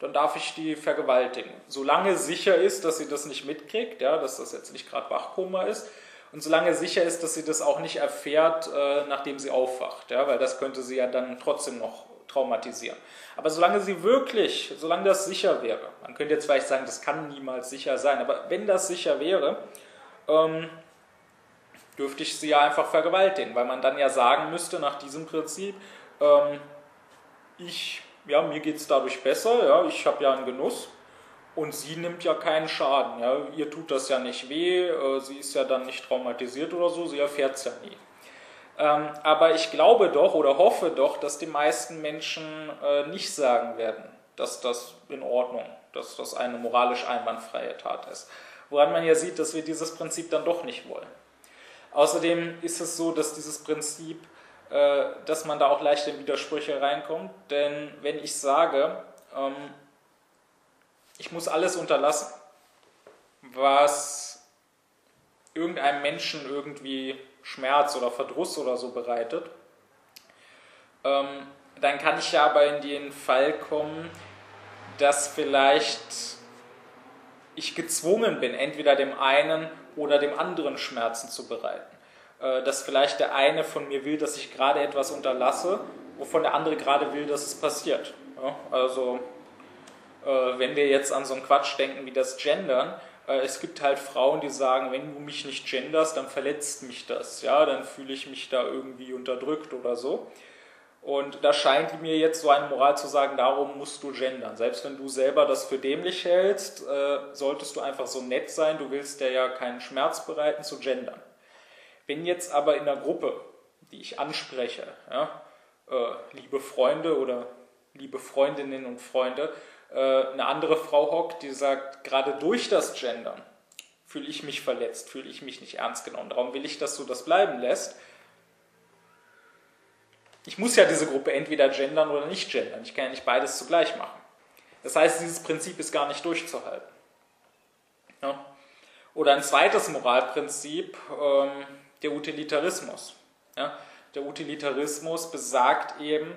dann darf ich die vergewaltigen. Solange sicher ist, dass sie das nicht mitkriegt, ja, dass das jetzt nicht gerade Wachkoma ist, und solange sicher ist, dass sie das auch nicht erfährt, äh, nachdem sie aufwacht, ja, weil das könnte sie ja dann trotzdem noch traumatisieren. Aber solange sie wirklich, solange das sicher wäre, man könnte jetzt vielleicht sagen, das kann niemals sicher sein, aber wenn das sicher wäre, ähm, dürfte ich sie ja einfach vergewaltigen, weil man dann ja sagen müsste, nach diesem Prinzip, ähm, ich, ja, mir geht es dadurch besser, ja, ich habe ja einen Genuss und sie nimmt ja keinen Schaden, ja, ihr tut das ja nicht weh, äh, sie ist ja dann nicht traumatisiert oder so, sie erfährt es ja nie. Ähm, aber ich glaube doch oder hoffe doch, dass die meisten Menschen äh, nicht sagen werden, dass das in Ordnung, dass das eine moralisch einwandfreie Tat ist. Woran man ja sieht, dass wir dieses Prinzip dann doch nicht wollen. Außerdem ist es so, dass dieses Prinzip, äh, dass man da auch leicht in Widersprüche reinkommt, denn wenn ich sage, ähm, ich muss alles unterlassen, was irgendeinem Menschen irgendwie Schmerz oder Verdruss oder so bereitet, ähm, dann kann ich ja aber in den Fall kommen, dass vielleicht ich gezwungen bin, entweder dem einen oder dem anderen Schmerzen zu bereiten. Äh, dass vielleicht der eine von mir will, dass ich gerade etwas unterlasse, wovon der andere gerade will, dass es passiert. Also äh, wenn wir jetzt an so einen Quatsch denken wie das Gendern, äh, es gibt halt Frauen, die sagen, wenn du mich nicht genderst, dann verletzt mich das, ja, dann fühle ich mich da irgendwie unterdrückt oder so. Und da scheint mir jetzt so eine Moral zu sagen, darum musst du gendern. Selbst wenn du selber das für dämlich hältst, äh, solltest du einfach so nett sein, du willst dir ja keinen Schmerz bereiten zu gendern. Wenn jetzt aber in der Gruppe, die ich anspreche, ja, äh, liebe Freunde oder liebe Freundinnen und Freunde, äh, eine andere Frau hockt, die sagt, gerade durch das Gendern fühle ich mich verletzt, fühle ich mich nicht ernst genommen. Darum will ich, dass du das bleiben lässt. Ich muss ja diese Gruppe entweder gendern oder nicht gendern. Ich kann ja nicht beides zugleich machen. Das heißt, dieses Prinzip ist gar nicht durchzuhalten. Ja. Oder ein zweites Moralprinzip, ähm, der Utilitarismus. Ja. Der Utilitarismus besagt eben,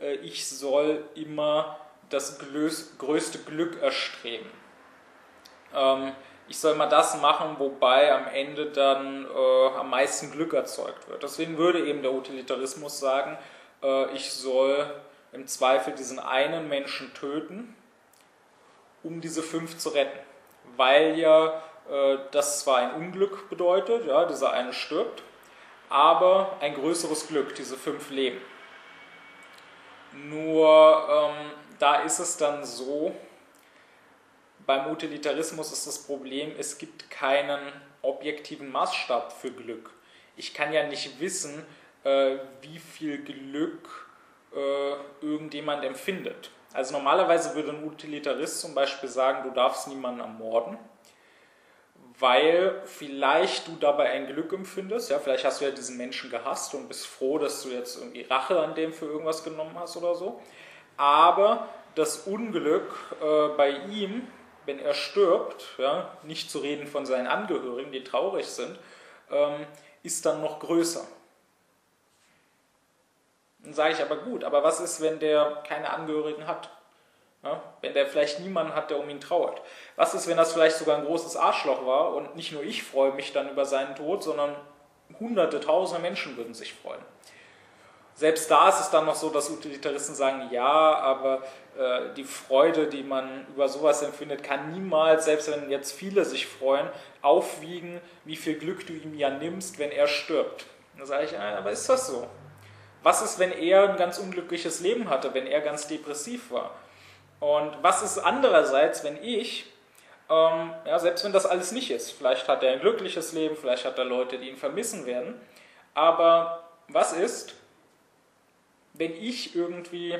äh, ich soll immer das größte Glück erstreben. Ähm, ich soll mal das machen, wobei am Ende dann äh, am meisten Glück erzeugt wird. Deswegen würde eben der Utilitarismus sagen, äh, ich soll im Zweifel diesen einen Menschen töten, um diese fünf zu retten. Weil ja äh, das zwar ein Unglück bedeutet, ja, dieser eine stirbt, aber ein größeres Glück, diese fünf leben. Nur ähm, da ist es dann so, beim Utilitarismus ist das Problem, es gibt keinen objektiven Maßstab für Glück. Ich kann ja nicht wissen, äh, wie viel Glück äh, irgendjemand empfindet. Also normalerweise würde ein Utilitarist zum Beispiel sagen, du darfst niemanden ermorden, weil vielleicht du dabei ein Glück empfindest. Ja, vielleicht hast du ja diesen Menschen gehasst und bist froh, dass du jetzt irgendwie Rache an dem für irgendwas genommen hast oder so aber das Unglück äh, bei ihm, wenn er stirbt, ja, nicht zu reden von seinen Angehörigen, die traurig sind, ähm, ist dann noch größer. Dann sage ich aber gut, aber was ist, wenn der keine Angehörigen hat? Ja, wenn der vielleicht niemanden hat, der um ihn trauert. Was ist, wenn das vielleicht sogar ein großes Arschloch war und nicht nur ich freue mich dann über seinen Tod, sondern hunderte, tausende Menschen würden sich freuen. Selbst da ist es dann noch so, dass Utilitaristen sagen, ja, aber äh, die Freude, die man über sowas empfindet, kann niemals, selbst wenn jetzt viele sich freuen, aufwiegen, wie viel Glück du ihm ja nimmst, wenn er stirbt. Da sage ich, aber ist das so? Was ist, wenn er ein ganz unglückliches Leben hatte, wenn er ganz depressiv war? Und was ist andererseits, wenn ich, ähm, ja, selbst wenn das alles nicht ist, vielleicht hat er ein glückliches Leben, vielleicht hat er Leute, die ihn vermissen werden, aber was ist, wenn ich irgendwie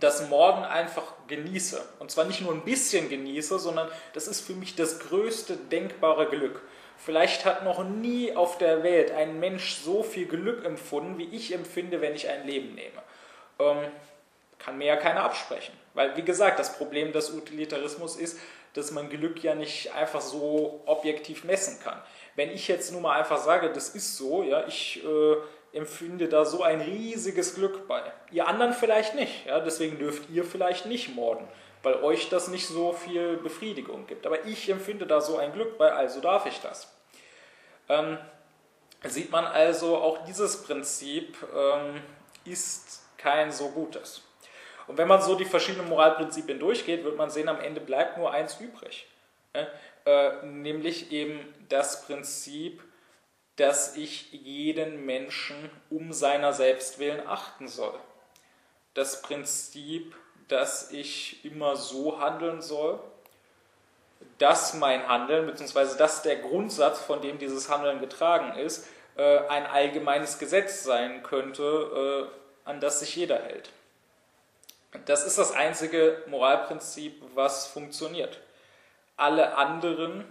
das Morden einfach genieße. Und zwar nicht nur ein bisschen genieße, sondern das ist für mich das größte denkbare Glück. Vielleicht hat noch nie auf der Welt ein Mensch so viel Glück empfunden, wie ich empfinde, wenn ich ein Leben nehme. Ähm, kann mir ja keiner absprechen. Weil, wie gesagt, das Problem des Utilitarismus ist, dass man Glück ja nicht einfach so objektiv messen kann. Wenn ich jetzt nur mal einfach sage, das ist so, ja, ich äh, empfinde da so ein riesiges Glück bei. Ihr anderen vielleicht nicht, ja, deswegen dürft ihr vielleicht nicht morden. weil euch das nicht so viel Befriedigung gibt. Aber ich empfinde da so ein Glück bei, also darf ich das. Ähm, sieht man also, auch dieses Prinzip ähm, ist kein so gutes. Und wenn man so die verschiedenen Moralprinzipien durchgeht, wird man sehen, am Ende bleibt nur eins übrig. Äh, nämlich eben das Prinzip, dass ich jeden Menschen um seiner selbst willen achten soll. Das Prinzip, dass ich immer so handeln soll, dass mein Handeln, beziehungsweise dass der Grundsatz, von dem dieses Handeln getragen ist, äh, ein allgemeines Gesetz sein könnte, äh, an das sich jeder hält. Das ist das einzige Moralprinzip, was funktioniert. Alle anderen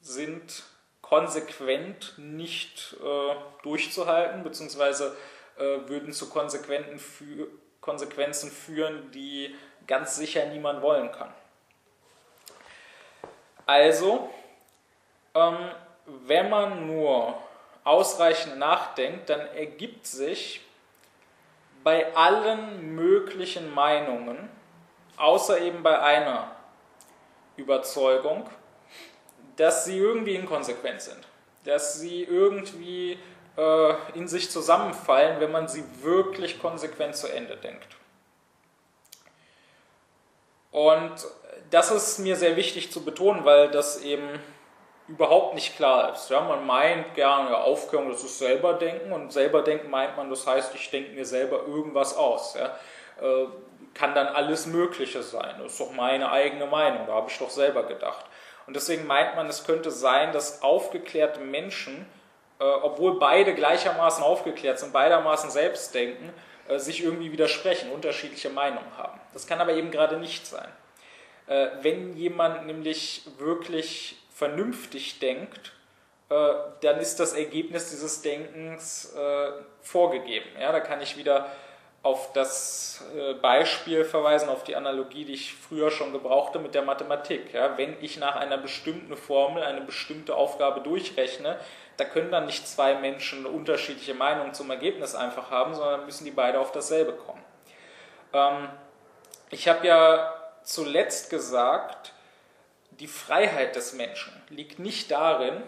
sind konsequent nicht äh, durchzuhalten, beziehungsweise äh, würden zu Konsequenzen, fü Konsequenzen führen, die ganz sicher niemand wollen kann. Also, ähm, wenn man nur ausreichend nachdenkt, dann ergibt sich bei allen möglichen Meinungen, außer eben bei einer Überzeugung, dass sie irgendwie inkonsequent sind, dass sie irgendwie äh, in sich zusammenfallen, wenn man sie wirklich konsequent zu Ende denkt. Und das ist mir sehr wichtig zu betonen, weil das eben überhaupt nicht klar ist. Ja, man meint gerne, Aufklärung, das ist selber denken und selber denken meint man, das heißt, ich denke mir selber irgendwas aus. Ja. Äh, kann dann alles Mögliche sein. Das ist doch meine eigene Meinung, da habe ich doch selber gedacht. Und deswegen meint man, es könnte sein, dass aufgeklärte Menschen, äh, obwohl beide gleichermaßen aufgeklärt sind, beidermaßen selbst denken, äh, sich irgendwie widersprechen, unterschiedliche Meinungen haben. Das kann aber eben gerade nicht sein. Äh, wenn jemand nämlich wirklich vernünftig denkt, äh, dann ist das Ergebnis dieses Denkens äh, vorgegeben. Ja, da kann ich wieder auf das äh, Beispiel verweisen, auf die Analogie, die ich früher schon gebrauchte mit der Mathematik. Ja, wenn ich nach einer bestimmten Formel eine bestimmte Aufgabe durchrechne, da können dann nicht zwei Menschen unterschiedliche Meinungen zum Ergebnis einfach haben, sondern müssen die beide auf dasselbe kommen. Ähm, ich habe ja zuletzt gesagt, die Freiheit des Menschen liegt nicht darin,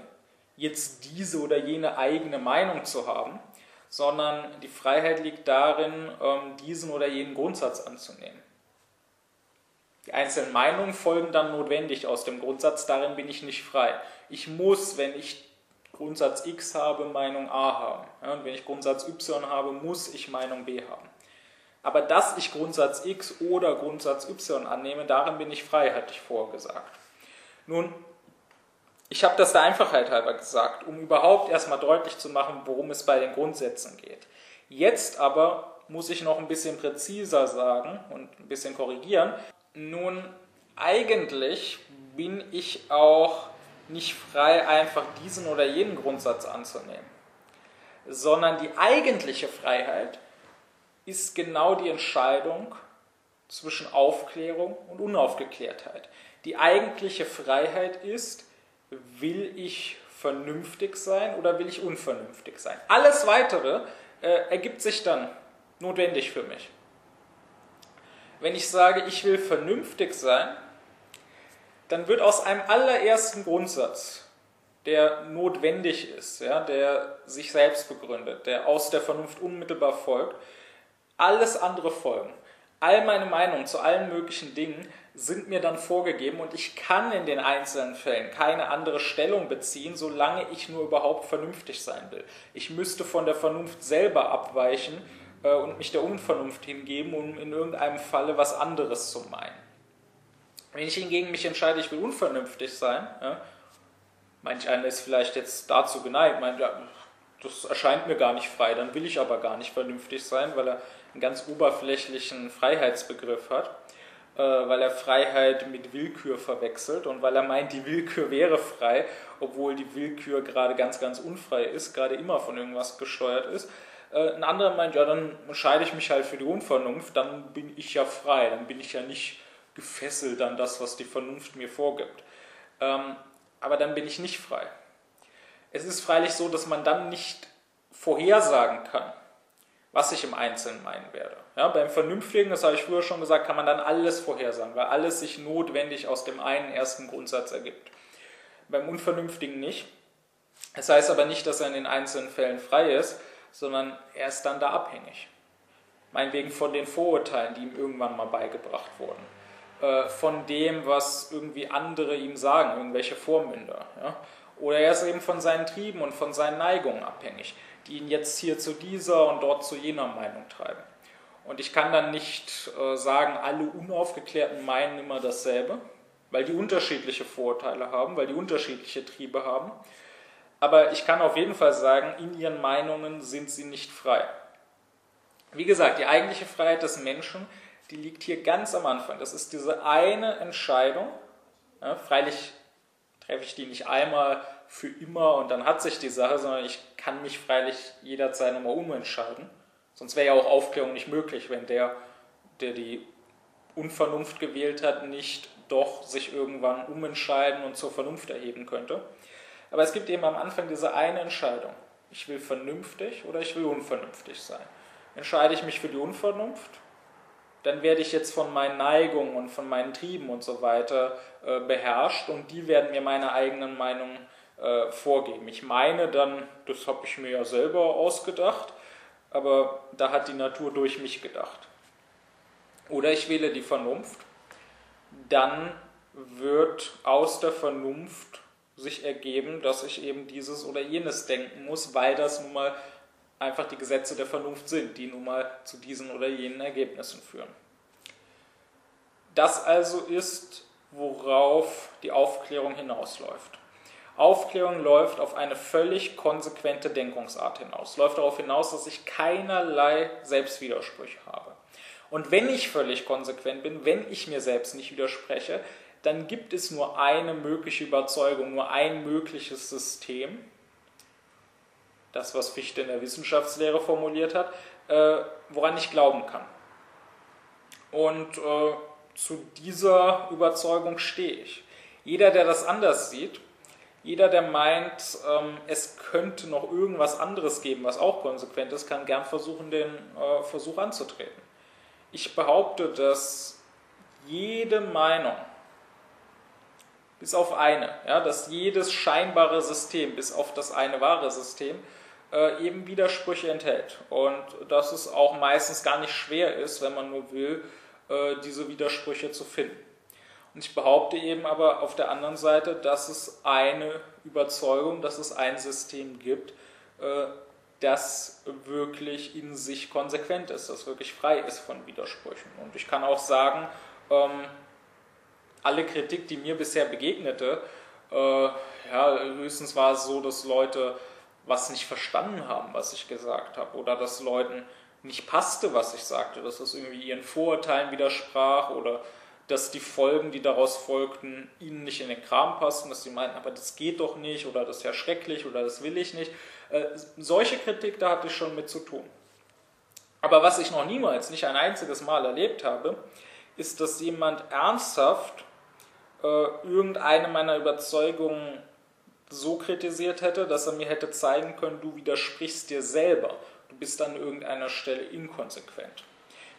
jetzt diese oder jene eigene Meinung zu haben, sondern die Freiheit liegt darin, ähm, diesen oder jenen Grundsatz anzunehmen. Die einzelnen Meinungen folgen dann notwendig aus dem Grundsatz, darin bin ich nicht frei. Ich muss, wenn ich Grundsatz X habe, Meinung A haben. und wenn ich Grundsatz Y habe, muss ich Meinung B haben. Aber dass ich Grundsatz X oder Grundsatz Y annehme, darin bin ich frei, hatte ich vorher gesagt. Nun, ich habe das der Einfachheit halber gesagt, um überhaupt erstmal deutlich zu machen, worum es bei den Grundsätzen geht. Jetzt aber muss ich noch ein bisschen präziser sagen und ein bisschen korrigieren. Nun, eigentlich bin ich auch nicht frei, einfach diesen oder jenen Grundsatz anzunehmen, sondern die eigentliche Freiheit ist genau die Entscheidung zwischen Aufklärung und Unaufgeklärtheit. Die eigentliche Freiheit ist, will ich vernünftig sein oder will ich unvernünftig sein? Alles Weitere äh, ergibt sich dann notwendig für mich. Wenn ich sage, ich will vernünftig sein, dann wird aus einem allerersten Grundsatz, der notwendig ist, ja, der sich selbst begründet, der aus der Vernunft unmittelbar folgt, alles andere folgen. All meine Meinungen zu allen möglichen Dingen sind mir dann vorgegeben und ich kann in den einzelnen Fällen keine andere Stellung beziehen, solange ich nur überhaupt vernünftig sein will. Ich müsste von der Vernunft selber abweichen äh, und mich der Unvernunft hingeben, um in irgendeinem Falle was anderes zu meinen. Wenn ich hingegen mich entscheide, ich will unvernünftig sein, ja, manch einer ist vielleicht jetzt dazu geneigt, meint, ja, das erscheint mir gar nicht frei, dann will ich aber gar nicht vernünftig sein, weil er einen ganz oberflächlichen Freiheitsbegriff hat, weil er Freiheit mit Willkür verwechselt und weil er meint, die Willkür wäre frei, obwohl die Willkür gerade ganz, ganz unfrei ist, gerade immer von irgendwas gesteuert ist. Äh, ein anderer meint, ja, dann entscheide ich mich halt für die Unvernunft, dann bin ich ja frei, dann bin ich ja nicht gefesselt an das, was die Vernunft mir vorgibt. Ähm, aber dann bin ich nicht frei. Es ist freilich so, dass man dann nicht vorhersagen kann, was ich im Einzelnen meinen werde. Ja, beim Vernünftigen, das habe ich früher schon gesagt, kann man dann alles vorhersagen, weil alles sich notwendig aus dem einen ersten Grundsatz ergibt. Beim Unvernünftigen nicht. Das heißt aber nicht, dass er in den einzelnen Fällen frei ist, sondern er ist dann da abhängig. Meinetwegen von den Vorurteilen, die ihm irgendwann mal beigebracht wurden. Äh, von dem, was irgendwie andere ihm sagen, irgendwelche Vormünder. Oder er ist eben von seinen Trieben und von seinen Neigungen abhängig, die ihn jetzt hier zu dieser und dort zu jener Meinung treiben. Und ich kann dann nicht äh, sagen, alle Unaufgeklärten meinen immer dasselbe, weil die unterschiedliche Vorurteile haben, weil die unterschiedliche Triebe haben. Aber ich kann auf jeden Fall sagen, in ihren Meinungen sind sie nicht frei. Wie gesagt, die eigentliche Freiheit des Menschen, die liegt hier ganz am Anfang. Das ist diese eine Entscheidung. Ja, freilich treffe ich die nicht einmal für immer und dann hat sich die Sache, sondern ich kann mich freilich jederzeit nochmal umentscheiden. Sonst wäre ja auch Aufklärung nicht möglich, wenn der, der die Unvernunft gewählt hat, nicht doch sich irgendwann umentscheiden und zur Vernunft erheben könnte. Aber es gibt eben am Anfang diese eine Entscheidung. Ich will vernünftig oder ich will unvernünftig sein. Entscheide ich mich für die Unvernunft, dann werde ich jetzt von meinen Neigungen und von meinen Trieben und so weiter äh, beherrscht und die werden mir meine eigenen Meinungen äh, vorgeben. Ich meine dann, das habe ich mir ja selber ausgedacht, aber da hat die Natur durch mich gedacht. Oder ich wähle die Vernunft, dann wird aus der Vernunft sich ergeben, dass ich eben dieses oder jenes denken muss, weil das nun mal einfach die Gesetze der Vernunft sind, die nun mal zu diesen oder jenen Ergebnissen führen. Das also ist, worauf die Aufklärung hinausläuft. Aufklärung läuft auf eine völlig konsequente Denkungsart hinaus, läuft darauf hinaus, dass ich keinerlei Selbstwidersprüche habe. Und wenn ich völlig konsequent bin, wenn ich mir selbst nicht widerspreche, dann gibt es nur eine mögliche Überzeugung, nur ein mögliches System, das, was Fichte in der Wissenschaftslehre formuliert hat, äh, woran ich glauben kann. Und äh, zu dieser Überzeugung stehe ich. Jeder, der das anders sieht, jeder, der meint, ähm, es könnte noch irgendwas anderes geben, was auch konsequent ist, kann gern versuchen, den äh, Versuch anzutreten. Ich behaupte, dass jede Meinung, bis auf eine, ja, dass jedes scheinbare System, bis auf das eine wahre System, äh, eben Widersprüche enthält. Und dass es auch meistens gar nicht schwer ist, wenn man nur will, äh, diese Widersprüche zu finden. Und ich behaupte eben aber auf der anderen Seite, dass es eine Überzeugung, dass es ein System gibt, äh, das wirklich in sich konsequent ist, das wirklich frei ist von Widersprüchen. Und ich kann auch sagen, ähm, alle Kritik, die mir bisher begegnete, äh, ja, höchstens war es so, dass Leute was nicht verstanden haben, was ich gesagt habe, oder dass Leuten nicht passte, was ich sagte, dass es irgendwie ihren Vorurteilen widersprach oder dass die Folgen, die daraus folgten, ihnen nicht in den Kram passten, dass sie meinten, aber das geht doch nicht oder das ist ja schrecklich oder das will ich nicht. Äh, solche Kritik, da hatte ich schon mit zu tun. Aber was ich noch niemals, nicht ein einziges Mal erlebt habe, ist, dass jemand ernsthaft äh, irgendeine meiner Überzeugungen so kritisiert hätte, dass er mir hätte zeigen können, du widersprichst dir selber, du bist an irgendeiner Stelle inkonsequent.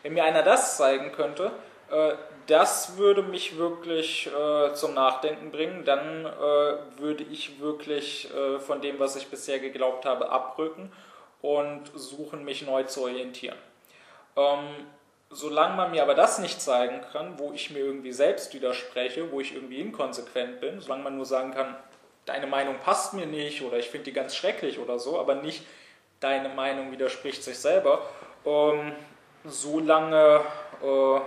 Wenn mir einer das zeigen könnte, äh, das würde mich wirklich äh, zum Nachdenken bringen. Dann äh, würde ich wirklich von dem, was ich bisher geglaubt habe, abrücken und suchen, mich neu zu orientieren. Ähm, solange man mir aber das nicht zeigen kann, wo ich mir irgendwie selbst widerspreche, wo ich irgendwie inkonsequent bin, solange man nur sagen kann, deine Meinung passt mir nicht oder ich finde die ganz schrecklich oder so, aber nicht deine Meinung widerspricht sich selber, ähm, so lange äh,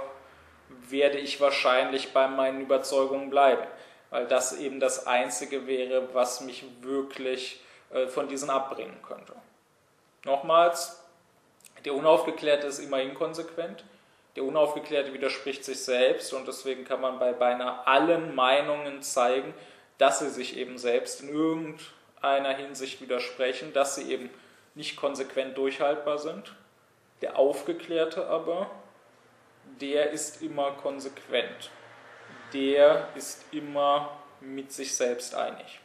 werde ich wahrscheinlich bei meinen Überzeugungen bleiben, weil das eben das Einzige wäre, was mich wirklich äh, von diesen abbringen könnte. Nochmals, der Unaufgeklärte ist immer inkonsequent, der Unaufgeklärte widerspricht sich selbst und deswegen kann man bei beinahe allen Meinungen zeigen, dass sie sich eben selbst in irgendeiner Hinsicht widersprechen, dass sie eben nicht konsequent durchhaltbar sind. Der Aufgeklärte aber, der ist immer konsequent. Der ist immer mit sich selbst einig.